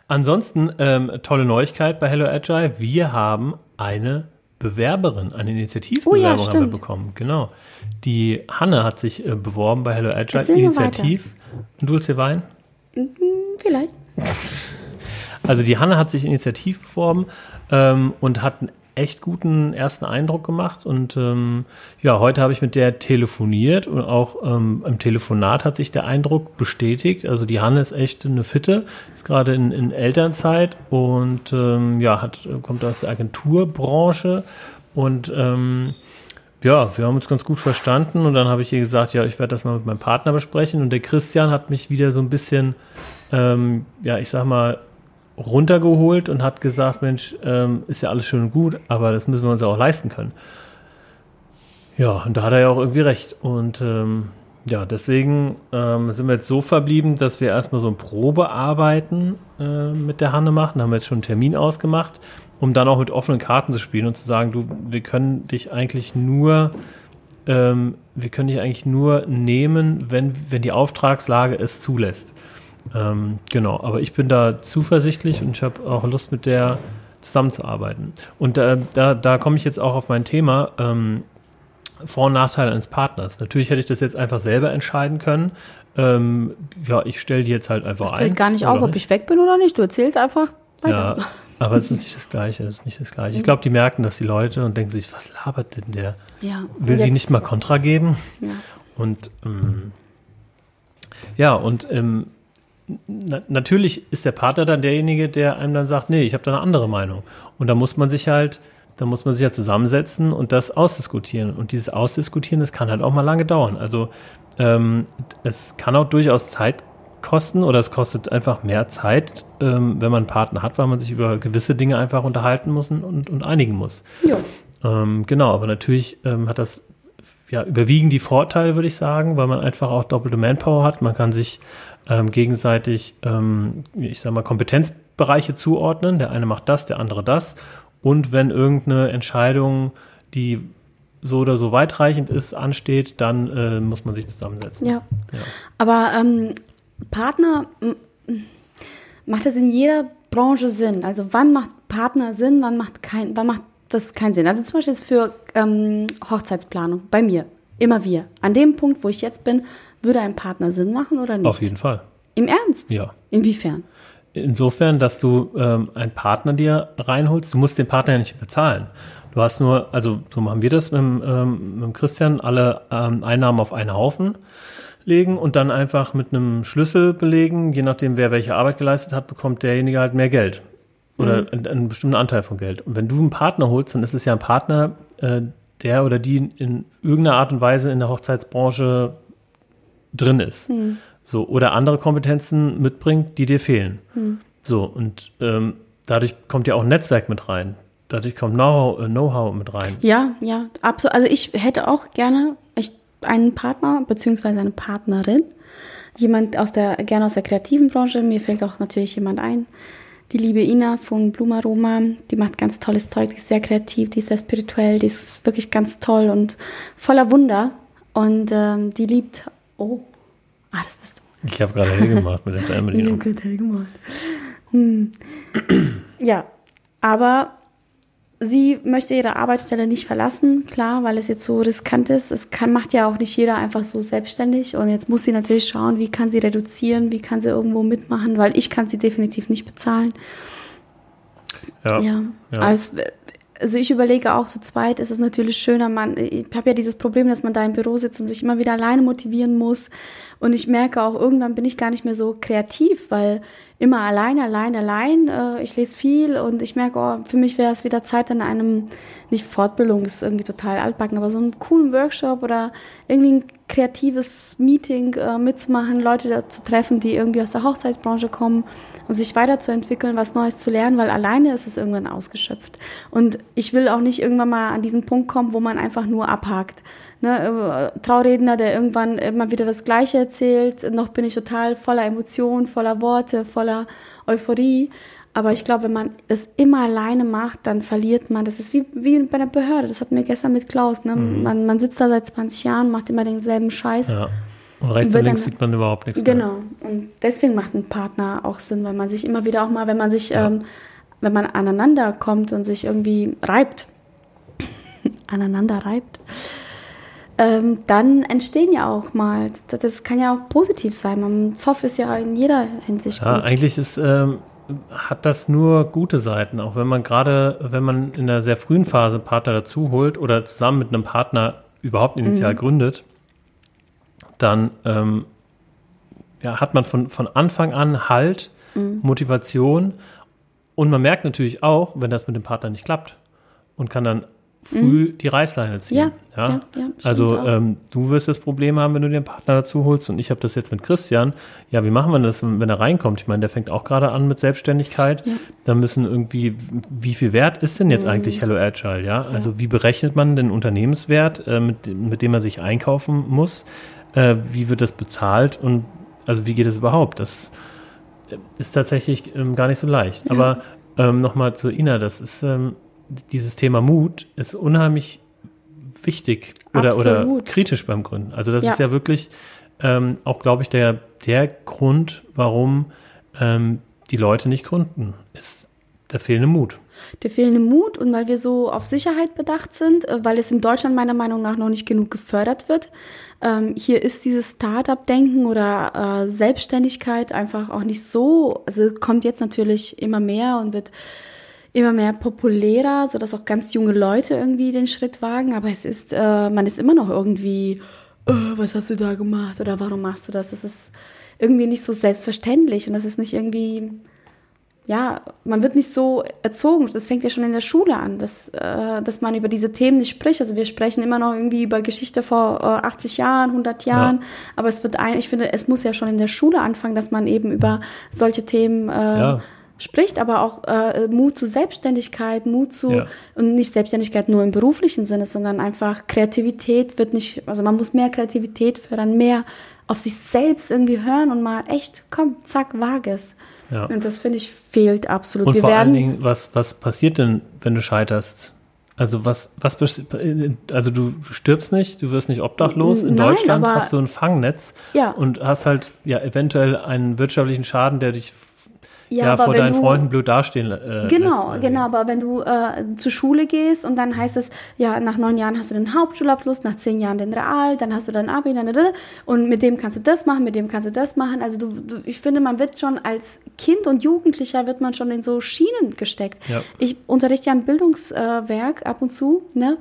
Ansonsten, ähm, tolle Neuigkeit bei Hello Agile. Wir haben eine Bewerberin, eine Initiativbewerbung Oh ja, haben wir bekommen. Genau. Die Hanne hat sich äh, beworben bei Hello Agile Erzähl Initiativ. Und du willst hier weinen? Hm, Vielleicht. Also die Hanne hat sich initiativ beworben ähm, und hat einen echt guten ersten Eindruck gemacht. Und ähm, ja, heute habe ich mit der telefoniert und auch ähm, im Telefonat hat sich der Eindruck bestätigt. Also die Hanne ist echt eine Fitte, ist gerade in, in Elternzeit und ähm, ja, hat, kommt aus der Agenturbranche und ähm, ja, wir haben uns ganz gut verstanden und dann habe ich ihr gesagt, ja, ich werde das mal mit meinem Partner besprechen und der Christian hat mich wieder so ein bisschen, ähm, ja, ich sag mal, runtergeholt und hat gesagt, Mensch, ähm, ist ja alles schön und gut, aber das müssen wir uns auch leisten können. Ja, und da hat er ja auch irgendwie recht. Und ähm, ja, deswegen ähm, sind wir jetzt so verblieben, dass wir erstmal so ein Probearbeiten äh, mit der Hanne machen. Da haben wir jetzt schon einen Termin ausgemacht, um dann auch mit offenen Karten zu spielen und zu sagen, du, wir können dich eigentlich nur, ähm, wir können dich eigentlich nur nehmen, wenn, wenn die Auftragslage es zulässt. Ähm, genau, aber ich bin da zuversichtlich und ich habe auch Lust, mit der zusammenzuarbeiten. Und äh, da, da komme ich jetzt auch auf mein Thema. Ähm, vor- und Nachteile eines Partners. Natürlich hätte ich das jetzt einfach selber entscheiden können. Ähm, ja, ich stelle die jetzt halt einfach Es ein. fällt gar nicht auf, ob ich weg bin oder nicht. Du erzählst einfach Ja, weiter. aber es ist nicht das Gleiche. Es ist nicht das Gleiche. Ich glaube, die merken das, die Leute, und denken sich, was labert denn der? Ja. Will sie nicht mal Kontra geben? Ja. Und ähm, ja, und ähm, na, natürlich ist der Partner dann derjenige, der einem dann sagt, nee, ich habe da eine andere Meinung. Und da muss man sich halt, da muss man sich ja zusammensetzen und das ausdiskutieren. Und dieses Ausdiskutieren, das kann halt auch mal lange dauern. Also ähm, es kann auch durchaus Zeit kosten oder es kostet einfach mehr Zeit, ähm, wenn man einen Partner hat, weil man sich über gewisse Dinge einfach unterhalten muss und, und, einigen muss. Jo. Ähm, genau, aber natürlich ähm, hat das ja überwiegen die Vorteile, würde ich sagen, weil man einfach auch doppelte Manpower hat. Man kann sich ähm, gegenseitig, ähm, ich sag mal, Kompetenzbereiche zuordnen. Der eine macht das, der andere das. Und wenn irgendeine Entscheidung, die so oder so weitreichend ist, ansteht, dann äh, muss man sich zusammensetzen. Ja. Ja. Aber ähm, Partner, macht das in jeder Branche Sinn? Also wann macht Partner Sinn, wann macht, kein, wann macht das keinen Sinn? Also zum Beispiel jetzt für ähm, Hochzeitsplanung, bei mir, immer wir. An dem Punkt, wo ich jetzt bin, würde ein Partner Sinn machen oder nicht? Auf jeden Fall. Im Ernst? Ja. Inwiefern? Insofern, dass du ähm, einen Partner dir reinholst, du musst den Partner ja nicht bezahlen. Du hast nur, also so machen wir das mit, dem, ähm, mit Christian, alle ähm, Einnahmen auf einen Haufen legen und dann einfach mit einem Schlüssel belegen, je nachdem, wer welche Arbeit geleistet hat, bekommt derjenige halt mehr Geld. Oder einen, einen bestimmten Anteil von Geld. Und wenn du einen Partner holst, dann ist es ja ein Partner, äh, der oder die in irgendeiner Art und Weise in der Hochzeitsbranche drin ist. So, oder andere Kompetenzen mitbringt, die dir fehlen. So, und ähm, dadurch kommt ja auch ein Netzwerk mit rein. Dadurch kommt Know-how äh, Know-how mit rein. Ja, ja, absolut. Also ich hätte auch gerne echt einen Partner beziehungsweise eine Partnerin, jemand aus der, gerne aus der kreativen Branche. Mir fällt auch natürlich jemand ein. Die liebe Ina von Blumaroma, die macht ganz tolles Zeug, die ist sehr kreativ, die ist sehr spirituell, die ist wirklich ganz toll und voller Wunder. Und ähm, die liebt, oh, ah, das bist du. Ich habe gerade hell gemacht mit der Fernbedienung. Ich habe gerade hell gemacht. Hm. ja, aber sie möchte ihre Arbeitsstelle nicht verlassen, klar, weil es jetzt so riskant ist. Es kann, macht ja auch nicht jeder einfach so selbstständig. Und jetzt muss sie natürlich schauen, wie kann sie reduzieren, wie kann sie irgendwo mitmachen, weil ich kann sie definitiv nicht bezahlen. Ja. ja. ja. Also, also ich überlege auch, zu zweit ist es natürlich schöner, man, ich habe ja dieses Problem, dass man da im Büro sitzt und sich immer wieder alleine motivieren muss. Und ich merke auch, irgendwann bin ich gar nicht mehr so kreativ, weil immer allein, allein, allein. Äh, ich lese viel und ich merke, oh, für mich wäre es wieder Zeit an einem, nicht Fortbildung, ist irgendwie total altbacken, aber so einen coolen Workshop oder irgendwie ein kreatives Meeting äh, mitzumachen, Leute zu treffen, die irgendwie aus der Hochzeitsbranche kommen und sich weiterzuentwickeln, was Neues zu lernen, weil alleine ist es irgendwann ausgeschöpft. Und ich will auch nicht irgendwann mal an diesen Punkt kommen, wo man einfach nur abhakt ne, äh, Trauredner, der irgendwann immer wieder das Gleiche erzählt. Noch bin ich total voller Emotionen, voller Worte, voller Euphorie. Aber ich glaube, wenn man das immer alleine macht, dann verliert man. Das ist wie, wie bei der Behörde. Das hatten wir gestern mit Klaus. Ne? Mhm. Man, man sitzt da seit 20 Jahren, macht immer denselben Scheiß. Ja. Und rechts und, links dann, sieht man überhaupt nichts mehr. Genau. Und deswegen macht ein Partner auch Sinn, weil man sich immer wieder auch mal, wenn man sich, ja. ähm, wenn man aneinander kommt und sich irgendwie reibt, aneinander reibt, ähm, dann entstehen ja auch mal, das kann ja auch positiv sein. Man, Zoff ist ja in jeder Hinsicht ja, gut. eigentlich ist, ähm, hat das nur gute Seiten, auch wenn man gerade, wenn man in einer sehr frühen Phase einen Partner dazu holt oder zusammen mit einem Partner überhaupt initial mhm. gründet, dann ähm, ja, hat man von, von Anfang an Halt, mhm. Motivation und man merkt natürlich auch, wenn das mit dem Partner nicht klappt und kann dann früh mhm. die Reißleine ziehen. Ja, ja? ja, ja also ähm, du wirst das Problem haben, wenn du den Partner dazu holst und ich habe das jetzt mit Christian. Ja, wie machen wir das, wenn er reinkommt? Ich meine, der fängt auch gerade an mit Selbstständigkeit. Ja. Da müssen irgendwie, wie viel Wert ist denn jetzt mhm. eigentlich Hello Agile? Ja, also wie berechnet man den Unternehmenswert, äh, mit, mit dem man sich einkaufen muss? Äh, wie wird das bezahlt und also wie geht es überhaupt? Das ist tatsächlich ähm, gar nicht so leicht. Aber ähm, nochmal zu Ina, das ist ähm, dieses Thema Mut ist unheimlich wichtig oder, oder kritisch beim Gründen. Also das ja. ist ja wirklich ähm, auch, glaube ich, der, der Grund, warum ähm, die Leute nicht gründen, ist der fehlende Mut. Der fehlende Mut und weil wir so auf Sicherheit bedacht sind, äh, weil es in Deutschland meiner Meinung nach noch nicht genug gefördert wird. Ähm, hier ist dieses Start-up-Denken oder äh, Selbstständigkeit einfach auch nicht so, also kommt jetzt natürlich immer mehr und wird immer mehr populärer, sodass auch ganz junge Leute irgendwie den Schritt wagen. Aber es ist, äh, man ist immer noch irgendwie, oh, was hast du da gemacht oder warum machst du das? Das ist irgendwie nicht so selbstverständlich und das ist nicht irgendwie, ja, man wird nicht so erzogen. Das fängt ja schon in der Schule an, dass, äh, dass man über diese Themen nicht spricht. Also wir sprechen immer noch irgendwie über Geschichte vor äh, 80 Jahren, 100 Jahren, ja. aber es wird ein, ich finde, es muss ja schon in der Schule anfangen, dass man eben über solche Themen äh, ja spricht, aber auch äh, Mut zu Selbstständigkeit, Mut zu ja. und nicht Selbstständigkeit nur im beruflichen Sinne, sondern einfach Kreativität wird nicht, also man muss mehr Kreativität fördern, mehr auf sich selbst irgendwie hören und mal echt, komm, zack, wage es. Ja. Und das finde ich fehlt absolut. Und Wir vor werden, allen Dingen, was, was passiert denn, wenn du scheiterst? Also was, was, also du stirbst nicht, du wirst nicht obdachlos. In Nein, Deutschland hast du ein Fangnetz ja. und hast halt ja eventuell einen wirtschaftlichen Schaden, der dich ja, ja vor deinen du, Freunden blöd dastehen. Äh, genau, lässt, genau. Aber wenn du äh, zur Schule gehst und dann heißt es, ja, nach neun Jahren hast du den Hauptschulabschluss, nach zehn Jahren den Real, dann hast du dein Abi, dann, und mit dem kannst du das machen, mit dem kannst du das machen. Also du, du, ich finde, man wird schon als Kind und Jugendlicher wird man schon in so Schienen gesteckt. Ja. Ich unterrichte ja ein Bildungswerk ab und zu, ne?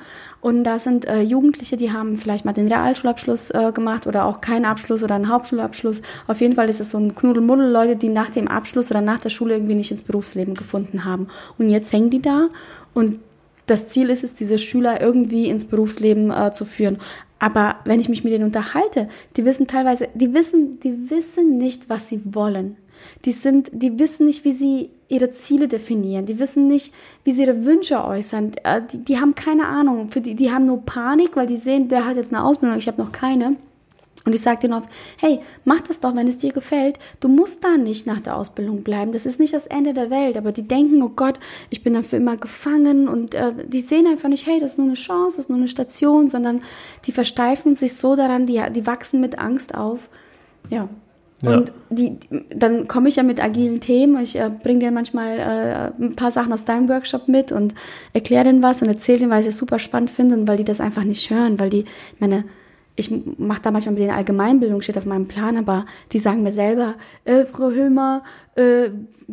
Und da sind äh, Jugendliche, die haben vielleicht mal den Realschulabschluss äh, gemacht oder auch keinen Abschluss oder einen Hauptschulabschluss. Auf jeden Fall ist es so ein Knuddelmuddel, Leute, die nach dem Abschluss oder nach der Schule irgendwie nicht ins Berufsleben gefunden haben. Und jetzt hängen die da und das Ziel ist es, diese Schüler irgendwie ins Berufsleben äh, zu führen. Aber wenn ich mich mit denen unterhalte, die wissen teilweise, die wissen, die wissen nicht, was sie wollen. Die sind, die wissen nicht, wie sie ihre Ziele definieren. Die wissen nicht, wie sie ihre Wünsche äußern. Äh, die, die haben keine Ahnung. Für die, die haben nur Panik, weil die sehen, der hat jetzt eine Ausbildung, ich habe noch keine. Und ich sage denen oft, hey, mach das doch, wenn es dir gefällt. Du musst da nicht nach der Ausbildung bleiben. Das ist nicht das Ende der Welt. Aber die denken, oh Gott, ich bin dafür immer gefangen. Und äh, die sehen einfach nicht, hey, das ist nur eine Chance, das ist nur eine Station, sondern die versteifen sich so daran, die, die wachsen mit Angst auf. Ja. Ja. Und die, dann komme ich ja mit agilen Themen. Ich äh, bringe dir manchmal äh, ein paar Sachen aus deinem Workshop mit und erkläre denen was und erzähle denen, weil ich es super spannend finde und weil die das einfach nicht hören, weil die, meine, ich mache da manchmal mit den Allgemeinbildung, steht auf meinem Plan, aber die sagen mir selber, äh, Frau Hülmer, äh,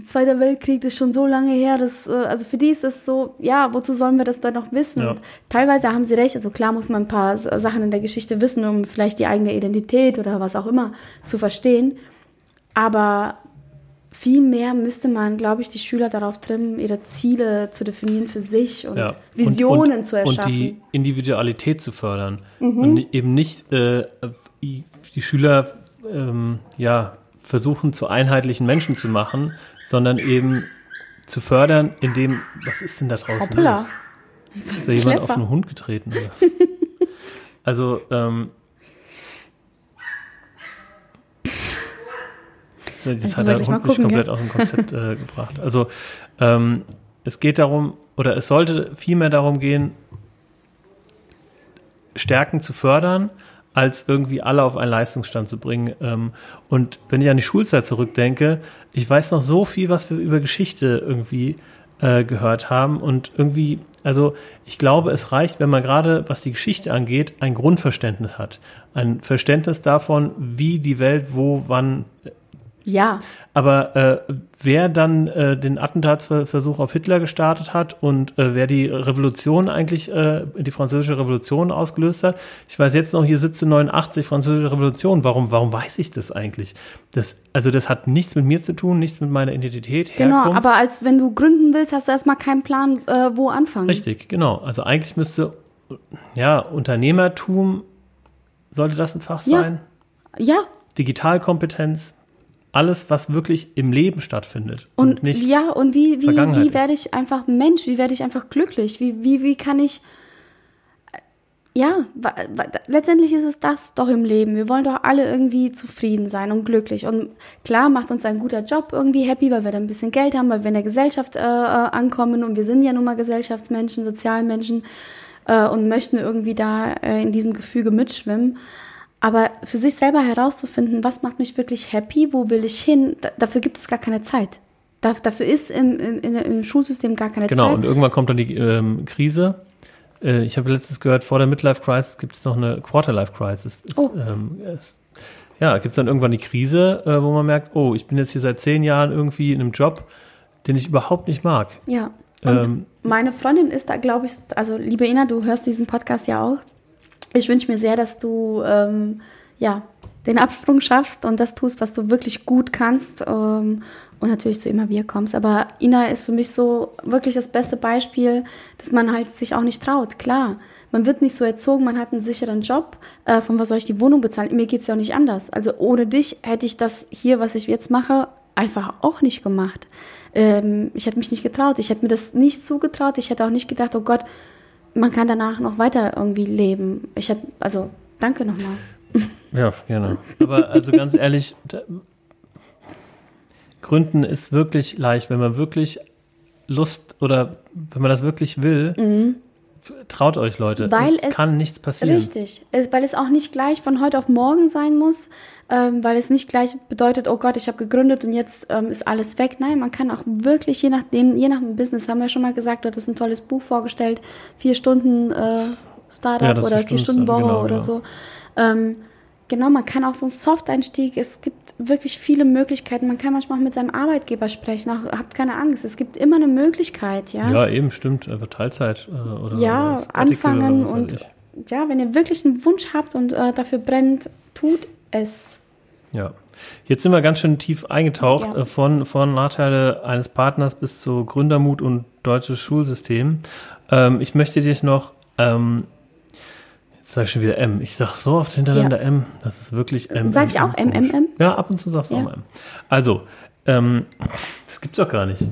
Zweiter Weltkrieg ist schon so lange her, dass, äh, also für die ist das so, ja, wozu sollen wir das dann noch wissen? Ja. Teilweise haben sie recht, also klar muss man ein paar Sachen in der Geschichte wissen, um vielleicht die eigene Identität oder was auch immer zu verstehen, aber viel mehr müsste man, glaube ich, die Schüler darauf trimmen, ihre Ziele zu definieren für sich und Ja. Visionen und, und, zu erschaffen. Und die Individualität zu fördern. Und eben nicht äh, die Schüler ähm, ja, versuchen, zu einheitlichen Menschen zu machen, sondern eben zu fördern, indem, was ist denn da draußen Hoppla. los? Ist da jemand auf Clever. einen Hund getreten? Also, ähm, Ich hat der wirklich gucken, komplett gell? aus dem Konzept äh, gebracht. Also, ähm, es geht darum, oder es sollte vielmehr darum gehen, Stärken zu fördern, als irgendwie alle auf einen Leistungsstand zu bringen. Ähm, und wenn ich an die Schulzeit zurückdenke, ich weiß noch so viel, was wir über Geschichte irgendwie äh, gehört haben. Und irgendwie, also ich glaube, es reicht, wenn man gerade, was die Geschichte angeht, ein Grundverständnis hat. Ein Verständnis davon, wie die Welt wo, wann ja, aber äh, wer dann äh, den Attentatsversuch auf Hitler gestartet hat und äh, wer die Revolution eigentlich, äh, die französische Revolution ausgelöst hat, ich weiß jetzt noch, hier sitze 89, französische Revolution. Warum, warum weiß ich das eigentlich? Das, also das hat nichts mit mir zu tun, nichts mit meiner Identität, genau. Herkunft. Aber als wenn du gründen willst, hast du erstmal keinen Plan, äh, wo anfangen. Richtig, genau. Also eigentlich müsste, ja, Unternehmertum, sollte das ein Fach Ja. sein? Ja, Digitalkompetenz, alles, was wirklich im Leben stattfindet. und, nicht ja, und wie, wie, wie werde ich einfach Mensch? Wie werde ich einfach glücklich? Wie, wie, wie kann ich. Ja, letztendlich ist es das doch im Leben. Wir wollen doch alle irgendwie zufrieden sein und glücklich. Und klar macht uns ein guter Job irgendwie happy, weil wir dann ein bisschen Geld haben, weil wir in der Gesellschaft äh, äh, ankommen und wir sind ja nun mal Gesellschaftsmenschen, Sozialmenschen äh, und möchten irgendwie da äh, in diesem Gefüge mitschwimmen. Aber für sich selber herauszufinden, was macht mich wirklich happy, wo will ich hin, da, dafür gibt es gar keine Zeit. Da, dafür ist im, im, im Schulsystem gar keine Genau, Zeit. und irgendwann kommt dann die ähm, Krise. Äh, ich habe letztens gehört, vor der Midlife Crisis gibt es noch eine Quarterlife Crisis. Es, Oh. ähm, ja, gibt es dann irgendwann die Krise, äh, wo man merkt, oh, ich bin jetzt hier seit zehn Jahren irgendwie in einem Job, den ich überhaupt nicht mag. Ja. Und Ähm, meine Freundin ist da, glaube ich, also liebe Ina, du hörst diesen Podcast ja auch. Ich wünsche mir sehr, dass du ähm, ja den Absprung schaffst und das tust, was du wirklich gut kannst ähm, und natürlich zu immer wir kommst. Aber Ina ist für mich so wirklich das beste Beispiel, dass man halt sich auch nicht traut. Klar, man wird nicht so erzogen, man hat einen sicheren Job. Äh, von was soll ich die Wohnung bezahlen? Mir geht's ja auch nicht anders. Also ohne dich hätte ich das hier, was ich jetzt mache, einfach auch nicht gemacht. Ähm, ich hätte mich nicht getraut. Ich hätte mir das nicht zugetraut. Ich hätte auch nicht gedacht, oh Gott, man kann danach noch weiter irgendwie leben. Ich hätte, also danke nochmal. Ja, gerne. Aber also ganz ehrlich, Gründen ist wirklich leicht, wenn man wirklich Lust oder wenn man das wirklich will, traut euch Leute. Weil es, es- kann nichts passieren. Richtig, es, weil es auch nicht gleich von heute auf morgen sein muss, ähm, weil es nicht gleich bedeutet, oh Gott, ich habe gegründet und jetzt ähm, ist alles weg. Nein, man kann auch wirklich, je nachdem, je nach dem Business, haben wir schon mal gesagt, du hattest ein tolles Buch vorgestellt, vier Stunden äh, Startup Ja, oder vier Stunden- Woche genau, oder genau. so. Ähm, genau, man kann auch so einen Soft-Einstieg, es gibt wirklich viele Möglichkeiten. Man kann manchmal auch mit seinem Arbeitgeber sprechen, auch, habt keine Angst, es gibt immer eine Möglichkeit, ja. Ja, eben, stimmt. Einfach Teilzeit äh, oder Ja, oder anfangen oder und ja, wenn ihr wirklich einen Wunsch habt und äh, dafür brennt, tut es. Ja. Jetzt sind wir ganz schön tief eingetaucht, Ja. äh, von, von Nachteile eines Partners bis zu Gründermut und deutsches Schulsystem. Ähm, ich möchte dich noch, ähm, jetzt ich schon wieder M. Ich sage so oft hintereinander M, das ist wirklich M. Sag ich auch M, M, M? Ja, ab und zu sagst du Ja. auch mal M. Also, ähm, das gibt's doch gar nicht.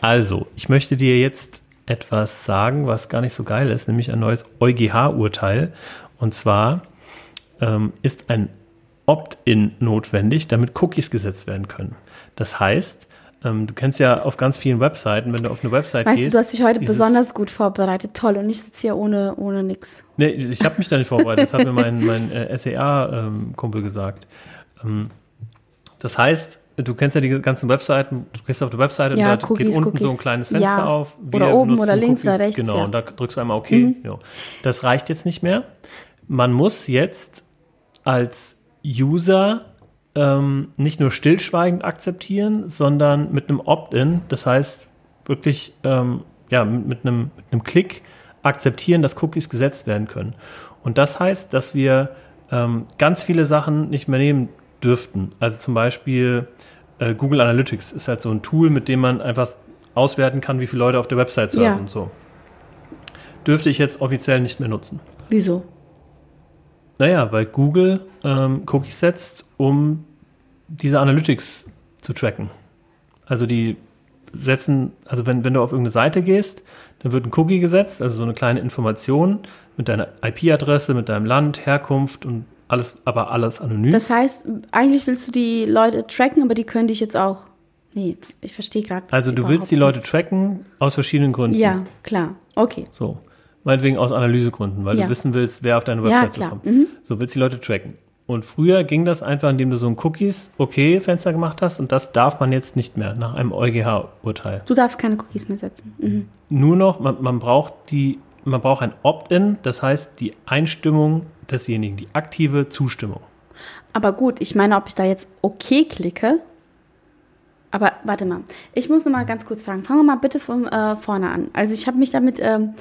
Also, ich möchte dir jetzt etwas sagen, was gar nicht so geil ist, nämlich ein neues EuGH-Urteil. Und zwar ähm, ist ein Opt-in notwendig, damit Cookies gesetzt werden können. Das heißt, ähm, du kennst ja auf ganz vielen Webseiten, wenn du auf eine Website Weißt gehst. du, du hast dich heute besonders gut vorbereitet. Toll. Und ich sitze hier ohne, ohne nix. Nee, ich habe mich da nicht vorbereitet. Das hat mir mein, mein äh, SEA-Kumpel gesagt. Ähm, das heißt, du kennst ja die ganzen Webseiten, du gehst auf die Webseite Ja, und da Cookies, geht unten Cookies. so ein kleines Fenster Ja. auf. Oder oben oder links oder rechts, Genau, ja. Mhm. und da drückst du einmal OK. Ja. Das reicht jetzt nicht mehr. Man muss jetzt als User ähm, nicht nur stillschweigend akzeptieren, sondern mit einem Opt-in, das heißt wirklich ähm, ja, mit, einem, mit einem Klick akzeptieren, dass Cookies gesetzt werden können. Und das heißt, dass wir ähm, ganz viele Sachen nicht mehr nehmen dürften. Also zum Beispiel äh, Google Analytics ist halt so ein Tool, mit dem man einfach auswerten kann, wie viele Leute auf der Website surfen Ja. und so. Dürfte ich jetzt offiziell nicht mehr nutzen. Wieso? Naja, weil Google ähm, Cookies setzt, um diese Analytics zu tracken. Also die setzen, also wenn, wenn du auf irgendeine Seite gehst, dann wird ein Cookie gesetzt, also so eine kleine Information mit deiner IP-Adresse, mit deinem Land, Herkunft und alles, aber alles anonym. Das heißt, eigentlich willst du die Leute tracken, aber die können dich jetzt auch. Nee, ich verstehe gerade. also du willst die Leute tracken aus verschiedenen Gründen. Ja, klar. Okay. So. Meinetwegen aus Analysegründen, weil Ja. du wissen willst, wer auf deine Ja, Website klar. Mhm. so kommt. So willst die Leute tracken. Und früher ging das einfach, indem du so ein Cookies-Okay-Fenster gemacht hast und das darf man jetzt nicht mehr nach einem EuGH-Urteil. Du darfst keine Cookies mehr setzen. Mhm. Nur noch, man, man braucht die, man braucht ein Opt-in, das heißt die Einstimmung desjenigen, die aktive Zustimmung. Aber gut, ich meine, ob ich da jetzt okay klicke. Aber warte mal, ich muss noch mal ganz kurz fragen. Fangen wir mal bitte von äh, vorne an. Also ich habe mich damit, ähm,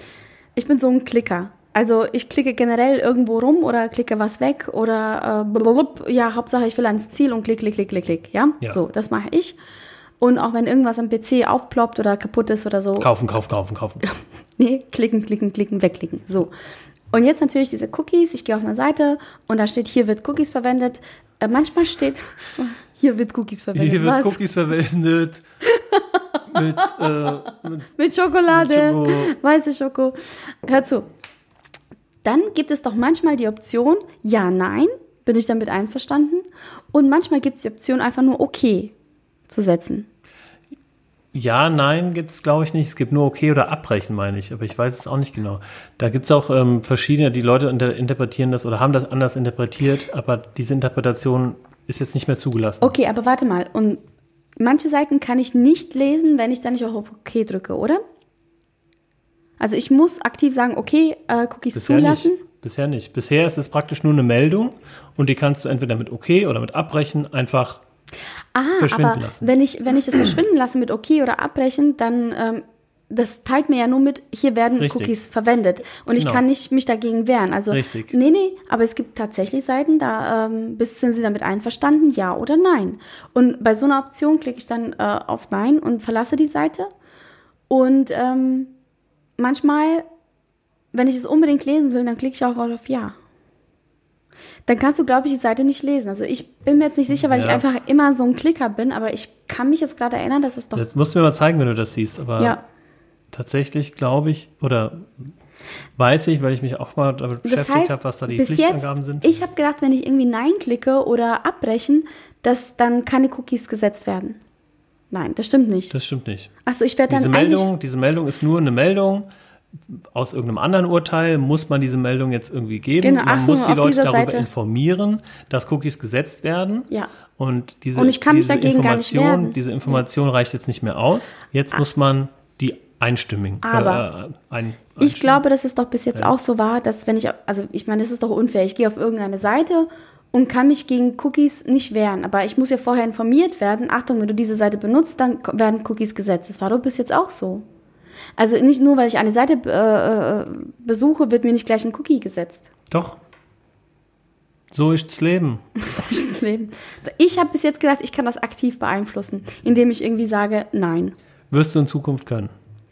ich bin so ein Klicker. Also ich klicke generell irgendwo rum oder klicke was weg oder äh, blablabla. ja, Hauptsache ich will ans Ziel und klick, klick, klick, klick, klick. Ja, Ja. so, das mache ich. Und auch wenn irgendwas am PC aufploppt oder kaputt ist oder so, Kaufen, kaufen, kaufen, kaufen. Nee, klicken, klicken, klicken, wegklicken. So. Und jetzt natürlich diese Cookies. Ich gehe auf eine Seite und da steht, hier wird Cookies verwendet. Äh, manchmal steht, hier wird Cookies verwendet. Hier wird Was? Cookies verwendet. mit, äh, mit Mit Schokolade, Mit Schoko. weiße Schoko. Hör zu. Dann gibt es doch manchmal die Option, ja, nein, bin ich damit einverstanden. Und manchmal gibt es die Option, einfach nur okay zu setzen. Ja, nein, gibt es glaube ich nicht. Es gibt nur okay oder abbrechen, meine ich. Aber ich weiß es auch nicht genau. Da gibt es auch ähm, verschiedene, die Leute inter interpretieren das oder haben das anders interpretiert, aber diese Interpretation ist jetzt nicht mehr zugelassen. Okay, aber warte mal. Und manche Seiten kann ich nicht lesen, wenn ich dann nicht auch auf OK drücke, oder? Also ich muss aktiv sagen, okay, äh, Cookies Bisher zulassen. nicht. Bisher nicht. Bisher ist es praktisch nur eine Meldung und die kannst du entweder mit okay oder mit abbrechen einfach Ah, verschwinden aber lassen. wenn ich, wenn ich das verschwinden lasse mit OK oder abbrechen, dann ähm, das teilt mir ja nur mit, hier werden Richtig. Cookies verwendet. Und ich Genau. kann nicht mich dagegen wehren. Also Richtig. nee, nee, aber es gibt tatsächlich Seiten, da ähm, bis sind sie damit einverstanden, ja oder nein. Und bei so einer Option klicke ich dann äh, auf Nein und verlasse die Seite. Und ähm, manchmal, wenn ich es unbedingt lesen will, dann klicke ich auch auf Ja. Dann kannst du, glaube ich, die Seite nicht lesen. Also ich bin mir jetzt nicht sicher, weil ich Ja. einfach immer so ein Klicker bin, aber ich kann mich jetzt gerade erinnern, dass es doch. Das musst du mir mal zeigen, wenn du das siehst. Aber ja, tatsächlich glaube ich oder weiß ich, weil ich mich auch mal damit das beschäftigt heißt, habe, was da die bis jetzt, Pflichtangaben sind. ich habe gedacht, wenn ich irgendwie Nein klicke oder abbrechen, dass dann keine Cookies gesetzt werden. Nein, das stimmt nicht. das stimmt nicht. Achso, ich werde dann Diese. Meldung, diese Meldung ist nur eine Meldung. Aus irgendeinem anderen Urteil muss man diese Meldung jetzt irgendwie geben. Genau, man Achtung, muss die Leute darüber Seite. informieren, dass Cookies gesetzt werden. Ja. Und diese, Und ich kann mich diese dagegen gar nicht Information, diese Information reicht jetzt nicht mehr aus. Jetzt muss man die einstimmen. Aber äh, ein, Ich glaube, dass es doch bis jetzt auch so war, dass wenn ich, also ich meine, es ist doch unfair. Ich gehe auf irgendeine Seite und kann mich gegen Cookies nicht wehren. Aber ich muss ja vorher informiert werden. Achtung, wenn du diese Seite benutzt, dann werden Cookies gesetzt. Das war doch bis jetzt auch so. Also nicht nur, weil ich eine Seite äh, äh, besuche, wird mir nicht gleich ein Cookie gesetzt. Doch. So ist das Leben. Leben. Ich habe bis jetzt gedacht, ich kann das aktiv beeinflussen, indem ich irgendwie sage, nein. Wirst du in Zukunft können.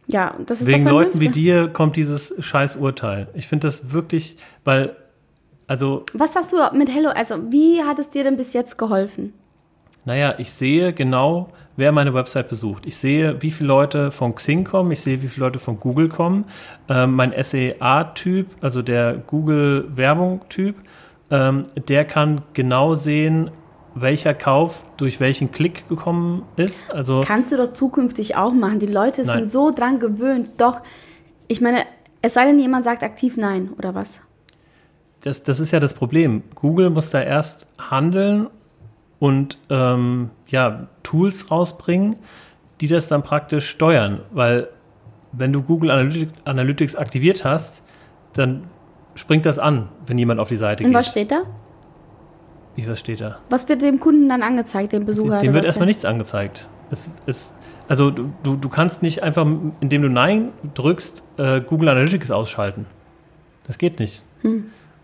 Ja, das ist Wegen Leuten wie dir kommt dieses scheiß Urteil. Ich finde das wirklich, weil, also, Was hast du mit Hello, also wie hat es dir denn bis jetzt geholfen? naja, ich sehe genau, wer meine Website besucht. Ich sehe, wie viele Leute von Xing kommen, ich sehe, wie viele Leute von Google kommen. Ähm, mein SEA-Typ, also der Google-Werbung-Typ, ähm, der kann genau sehen, welcher Kauf durch welchen Klick gekommen ist. Also Kannst du doch zukünftig auch machen. Die Leute Nein. sind so dran gewöhnt. Doch, ich meine, es sei denn, jemand sagt aktiv nein, oder was? das, das ist ja das Problem. Google muss da erst handeln und ähm, ja, Tools rausbringen, die das dann praktisch steuern. Weil wenn du Google Analytics, Analytics aktiviert hast, dann springt das an, wenn jemand auf die Seite Und geht. was steht da? Wie, was steht da? Was wird dem Kunden dann angezeigt, dem Besucher? Dem wird erstmal nichts angezeigt. Es, es, also du, du kannst nicht einfach, indem du Nein drückst, äh, Google Analytics ausschalten. Das geht nicht.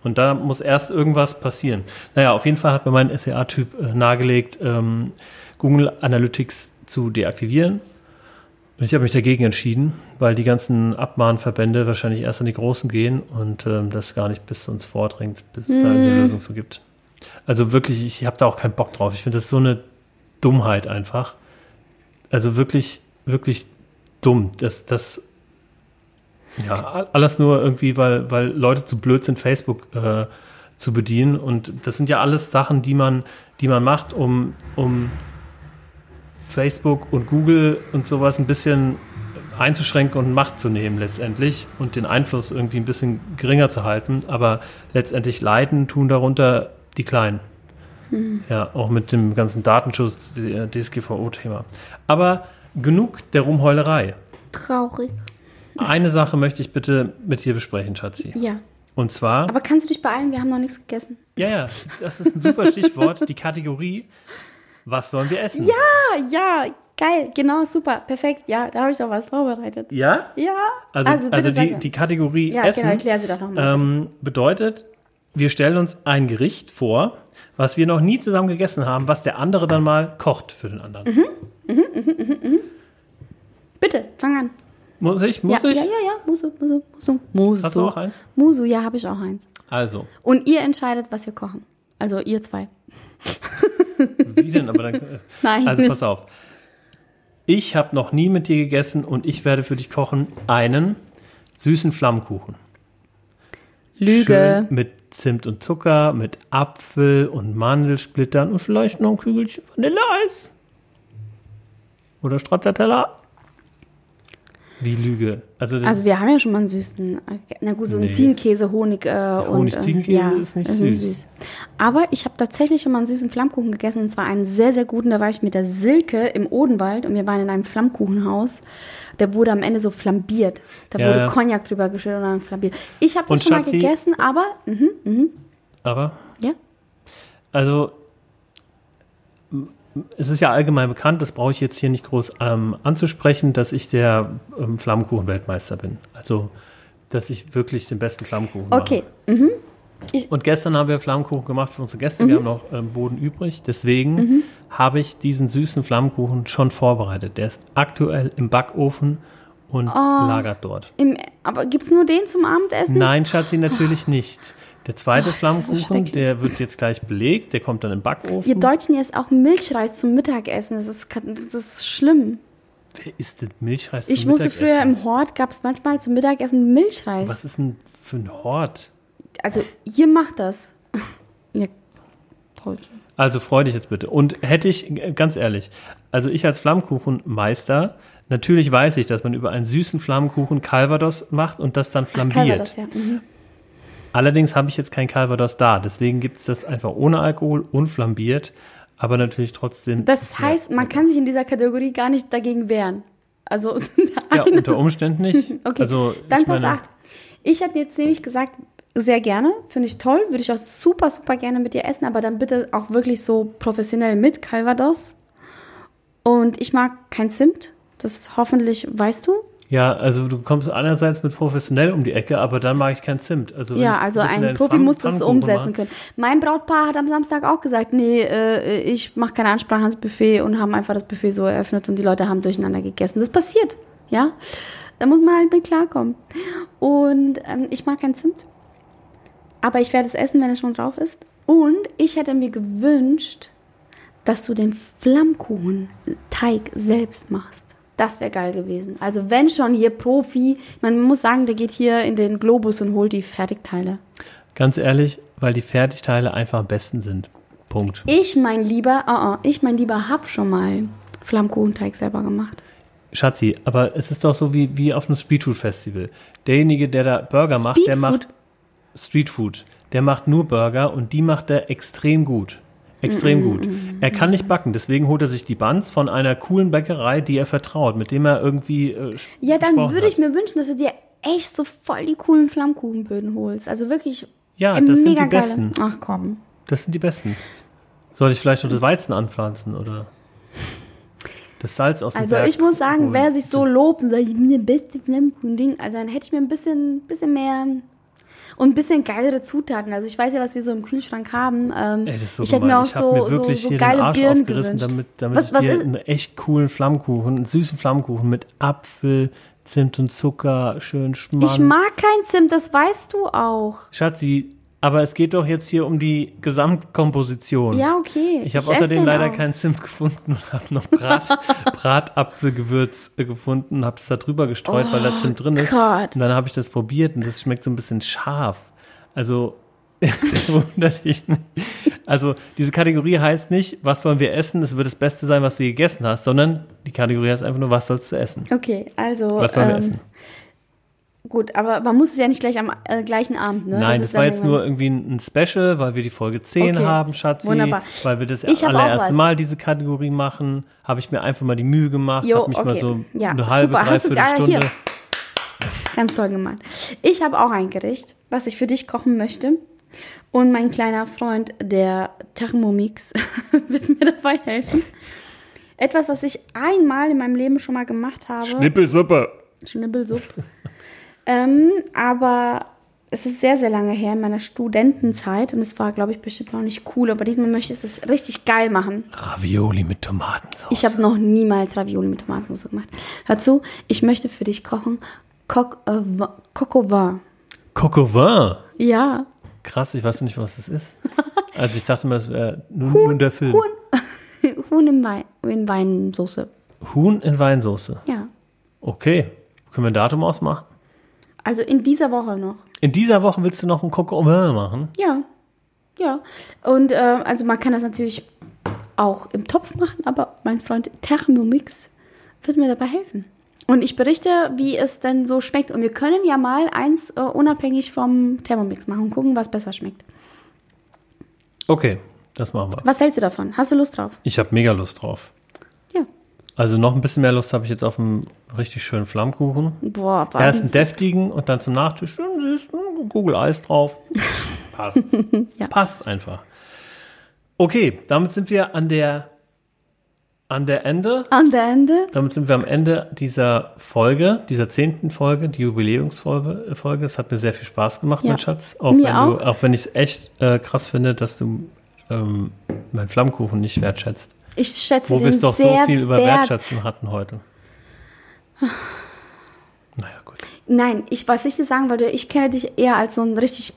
Und da muss erst irgendwas passieren. Naja, auf jeden Fall hat mir mein SEA-Typ äh, nahegelegt, ähm, Google Analytics zu deaktivieren. Und ich habe mich dagegen entschieden, weil die ganzen Abmahnverbände wahrscheinlich erst an die Großen gehen und ähm, das gar nicht bis uns vordringt, bis es da eine Lösung für gibt. Also wirklich, ich habe da auch keinen Bock drauf. Ich finde das so eine Dummheit einfach. Also wirklich, wirklich dumm. Das, das, ja, alles nur irgendwie, weil, weil Leute zu blöd sind, Facebook äh, zu bedienen. Und das sind ja alles Sachen, die man, die man macht, um, um Facebook und Google und sowas ein bisschen einzuschränken und Macht zu nehmen letztendlich und den Einfluss irgendwie ein bisschen geringer zu halten. Aber letztendlich leiden tun darunter die Kleinen. Ja, auch mit dem ganzen Datenschutz, äh, DSGVO-Thema. Aber genug der Rumheulerei. Traurig. Eine Sache möchte ich bitte mit dir besprechen, Schatzi. Ja. Und zwar, Aber kannst du dich beeilen? Wir haben noch nichts gegessen. ja, ja, das ist ein super Stichwort, die Kategorie, was sollen wir essen? Ah, ja, geil. Genau, super. Perfekt. Ja, da habe ich doch was vorbereitet. Ja? Ja. Also, also, bitte die, die Kategorie Ja, Essen genau, erklär sie doch nochmal. ähm, bedeutet, wir stellen uns ein Gericht vor, was wir noch nie zusammen gegessen haben, was der andere dann mal kocht für den anderen. Mhm. Bitte, fang an. Muss ich? Muss ja, ich? ja, ja, ja. Musu, Musu, Musu. Musu. Hast du auch eins? Musu, ja, habe ich auch eins. Also, Und ihr entscheidet, was wir kochen. Also ihr zwei. wie denn? Aber dann, äh, Nein, also pass auf. Ich habe noch nie mit dir gegessen und ich werde für dich kochen einen süßen Flammkuchen. Lüge. Schön mit Zimt und Zucker, mit Apfel und Mandelsplittern und vielleicht noch ein Kügelchen Vanilleeis. Oder Stracciatella. Wie Lüge. Also, Also wir haben ja schon mal einen süßen, na gut, so einen Nee. Ziegenkäse, Honig äh, und Honig-Ziegenkäse ist nicht süß. Aber ich habe tatsächlich schon mal einen süßen Flammkuchen gegessen und zwar einen sehr, sehr guten. Da war ich mit der Silke im Odenwald und wir waren in einem Flammkuchenhaus. Der wurde am Ende so flambiert. Da Ja, wurde. Cognac drüber geschüttet und dann flambiert. Ich habe das schon Schatzi- mal gegessen, aber mhm, mhm, aber, ja. also, es ist ja allgemein bekannt, das brauche ich jetzt hier nicht groß ähm, anzusprechen, dass ich der ähm, Flammkuchen-Weltmeister bin. Also, dass ich wirklich den besten Flammkuchen mache. Okay. Und gestern haben wir Flammkuchen gemacht für unsere Gäste. Mhm. Wir haben noch ähm, Boden übrig. Deswegen habe ich diesen süßen Flammkuchen schon vorbereitet. Der ist aktuell im Backofen und Oh. lagert dort. Im, aber gibt es nur den zum Abendessen? Nein, Schatzi, natürlich nicht. Der zweite Oh, Flammkuchen, der wird jetzt gleich belegt. Der kommt dann im Backofen. Ihr Deutschen ihr esst auch Milchreis zum Mittagessen. Das ist, das ist schlimm. Wer isst denn Milchreis zum Ich musste Mittagessen? früher im Hort, gab es manchmal zum Mittagessen Milchreis. Was ist denn für ein Hort? Also, ihr macht das. ja. Also freu dich jetzt bitte. Und hätte ich, ganz ehrlich, also ich als Flammkuchenmeister, natürlich weiß ich, dass man über einen süßen Flammkuchen Calvados macht und das dann flambiert. Calvados, ja. Mhm. Allerdings habe ich jetzt kein Calvados da, deswegen gibt es das einfach ohne Alkohol, unflambiert, aber natürlich trotzdem. Das heißt, man kann sich in dieser Kategorie gar nicht dagegen wehren. Also, Ja, unter Umständen nicht. okay, Also, dann pass auf. Ich hätte jetzt nämlich gesagt, sehr gerne, finde ich toll, würde ich auch super, super gerne mit dir essen, aber dann bitte auch wirklich so professionell mit Calvados. Und ich mag kein Zimt, das hoffentlich weißt du. Ja, also du kommst einerseits mit professionell um die Ecke, aber dann mag ich kein Zimt. Also Ja, also ein Profi Pfann- muss das Pfannkuchen umsetzen mache- können. Mein Brautpaar hat am Samstag auch gesagt, nee, äh, ich mache keine Ansprache ans Buffet und haben einfach das Buffet so eröffnet und die Leute haben durcheinander gegessen. Das passiert, ja. Da muss man halt mit klarkommen. Und ähm, ich mag kein Zimt. Aber ich werde es essen, wenn es schon drauf ist. Und ich hätte mir gewünscht, dass du den Flammkuchenteig selbst machst. Das wäre geil gewesen. Also wenn schon hier Profi, man muss sagen, der geht hier in den Globus und holt die Fertigteile. Ganz ehrlich, weil die Fertigteile einfach am besten sind. Punkt. Ich, mein Lieber, oh, oh, ich, mein Lieber, hab schon mal Flammkuchenteig selber gemacht. Schatzi, aber es ist doch so wie, wie auf einem Streetfood-Festival. Derjenige, der da Burger macht, der Speedfood? macht Streetfood. Der macht nur Burger und die macht er extrem gut. Extrem gut. Er kann nicht backen, deswegen holt er sich die Buns von einer coolen Bäckerei, die er vertraut, mit dem er irgendwie. Äh, Ja, dann würde hat. ich mir wünschen, dass du dir echt so voll die coolen Flammkuchenböden holst. Also wirklich. Ja, das sind mega die geile- besten. Ach komm. Das sind die besten. Soll ich vielleicht noch das Weizen anpflanzen oder das Salz aus dem Also Berg ich muss sagen, holen? wer sich so lobt und sagt, ich bin der beste Flammkuchen-Ding, also dann hätte ich mir ein bisschen, bisschen mehr und ein bisschen geilere Zutaten. Also ich weiß ja, was wir so im Kühlschrank haben. Ähm, Ey, so ich hätte mir auch so, mir so, so geile Birnen gewünscht. damit, damit was, ich was dir ist, einen echt coolen Flammkuchen, einen süßen Flammkuchen mit Apfel, Zimt und Zucker, schön schmarrn. ich mag kein Zimt, das weißt du auch. Schatzi, aber es geht doch jetzt hier um die Gesamtkomposition. Ja, okay. Ich habe außerdem leider auch. keinen Zimt gefunden und habe noch Brat, Bratapfelgewürz äh, gefunden, habe es da drüber gestreut, weil da Zimt drin ist. Oh Gott. Und dann habe ich das probiert und das schmeckt so ein bisschen scharf. Also wundert dich nicht. Also diese Kategorie heißt nicht, was sollen wir essen, es wird das Beste sein, was du gegessen hast, sondern die Kategorie heißt einfach nur, was sollst du essen? Okay, also. Was sollen wir ähm, essen? Gut, aber man muss es ja nicht gleich am äh, gleichen Abend, ne? Nein, das, ist war jetzt nur irgendwie ein Special, weil wir die Folge 10 Okay, haben, Schatzi. wunderbar. Weil wir das Ich allererste. Mal diese Kategorie machen, habe ich mir einfach mal die Mühe gemacht, Jo, habe mich mal okay. so Ja, eine halbe, super. Hast du geil- hier. Stunde. Ganz toll gemacht. Ich habe auch ein Gericht, was ich für dich kochen möchte. Und mein kleiner Freund, der Thermomix, wird mir dabei helfen. Etwas, was ich einmal in meinem Leben schon mal gemacht habe. Schnippelsuppe. Schnibbelsupp. Ähm, aber es ist sehr, sehr lange her in meiner Studentenzeit und es war, glaube ich, bestimmt noch nicht cool. Aber diesmal möchte ich es richtig geil machen. Ravioli mit Tomatensauce. Ich habe noch niemals Ravioli mit Tomatensauce gemacht. Hör zu, ich möchte für dich kochen Coq vin. Coq au vin. Ja. Krass, ich weiß nicht, was das ist. Also ich dachte mal, das wäre nur, nur der Film. Huhn. Huhn in, Wein, in Weinsoße. Huhn in Weinsoße. Ja. Okay. Können wir ein Datum ausmachen? Also in dieser Woche noch. In dieser Woche willst du noch ein vin machen? Ja. Ja. Und äh, also man kann das natürlich auch im Topf machen, aber mein Freund Thermomix wird mir dabei helfen. Und ich berichte, wie es denn so schmeckt. Und wir können ja mal eins äh, unabhängig vom Thermomix machen und gucken, was besser schmeckt. Okay, das machen wir. Was hältst du davon? Hast du Lust drauf? Ich habe mega Lust drauf. Also noch ein bisschen mehr Lust habe ich jetzt auf einen richtig schönen Flammkuchen. Boah, Erst einen deftigen und dann zum Nachtisch schön süß, hm, Google Eis drauf. Passt. Ja. Passt einfach. Okay, damit sind wir an der an der Ende. An der Ende. Damit sind wir am Ende dieser Folge, dieser zehnten Folge, die Jubiläumsfolge. Folge. Es hat mir sehr viel Spaß gemacht, Ja. mein Schatz. Auch Mir wenn auch. du, auch wenn ich es echt äh, krass finde, dass du ähm, meinen Flammkuchen nicht wertschätzt. Ich schätze Wo den wir es doch so viel über wert. Wertschätzen hatten heute. Naja, gut. Nein, ich, was ich dir sagen wollte, ich kenne dich eher als so einen richtig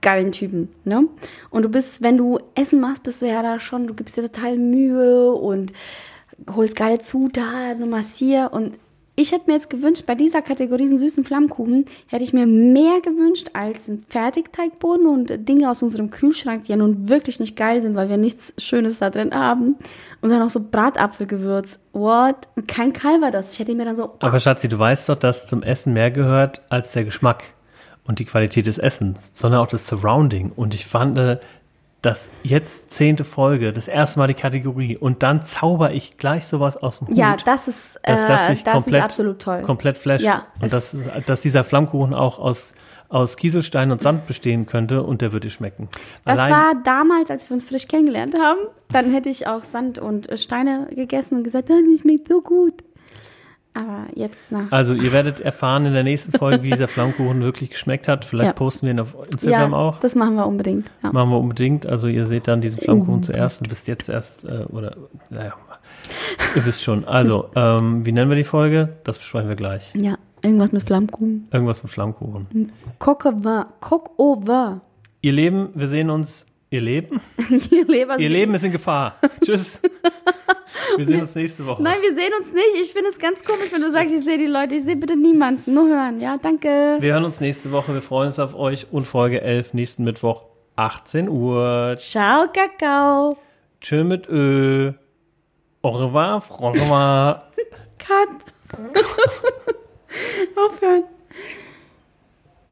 geilen Typen, ne? Und du bist, wenn du Essen machst, bist du ja da schon, du gibst dir total Mühe und holst geile Zutaten und machst hier und ich hätte mir jetzt gewünscht, bei dieser Kategorie diesen süßen Flammkuchen, hätte ich mir mehr gewünscht als ein Fertigteigboden und Dinge aus unserem Kühlschrank, die ja nun wirklich nicht geil sind, weil wir nichts Schönes da drin haben. Und dann auch so Bratapfelgewürz. What? Kein Calvados. Ich hätte mir dann so, Aber Schatzi, du weißt doch, dass zum Essen mehr gehört als der Geschmack und die Qualität des Essens, sondern auch das Surrounding. Und ich fand, äh, dass jetzt zehnte Folge, das erste Mal die Kategorie und dann zauber ich gleich sowas aus dem Hut. Ja, das ist, äh, dass das dich das komplett, ist absolut toll. komplett flasht. Ja, und das ist, dass dieser Flammkuchen auch aus, aus Kieselstein und Sand bestehen könnte und der würde schmecken. Das Allein- war damals, als wir uns frisch kennengelernt haben. Dann hätte ich auch Sand und äh, Steine gegessen und gesagt, "Ah, das schmeckt so gut. Aber jetzt nach. Also ihr werdet erfahren in der nächsten Folge, wie dieser Flammkuchen wirklich geschmeckt hat. Vielleicht Ja. posten wir ihn auf Instagram ja, auch. das machen wir unbedingt. Ja. Machen wir unbedingt. Also ihr seht dann diesen Flammkuchen zuerst und wisst jetzt erst, äh, oder naja, ihr wisst schon. Also, ähm, wie nennen wir die Folge? Das besprechen wir gleich. ja, irgendwas mit Flammkuchen. Irgendwas mit Flammkuchen. Vin. Ihr Leben, wir sehen uns. Ihr Leben? Ihr Leber Ihr Leben ist in Gefahr. Tschüss. Wir sehen uns nächste Woche. Nein, wir sehen uns nicht. Ich finde es ganz komisch, wenn du sagst, ich sehe die Leute. Ich sehe bitte niemanden. Nur hören. Ja, danke. Wir hören uns nächste Woche. Wir freuen uns auf euch und Folge 11 nächsten Mittwoch, 18 Uhr. Ciao, Kakao. Tschö mit Ö. Au revoir, François. Cut. Aufhören.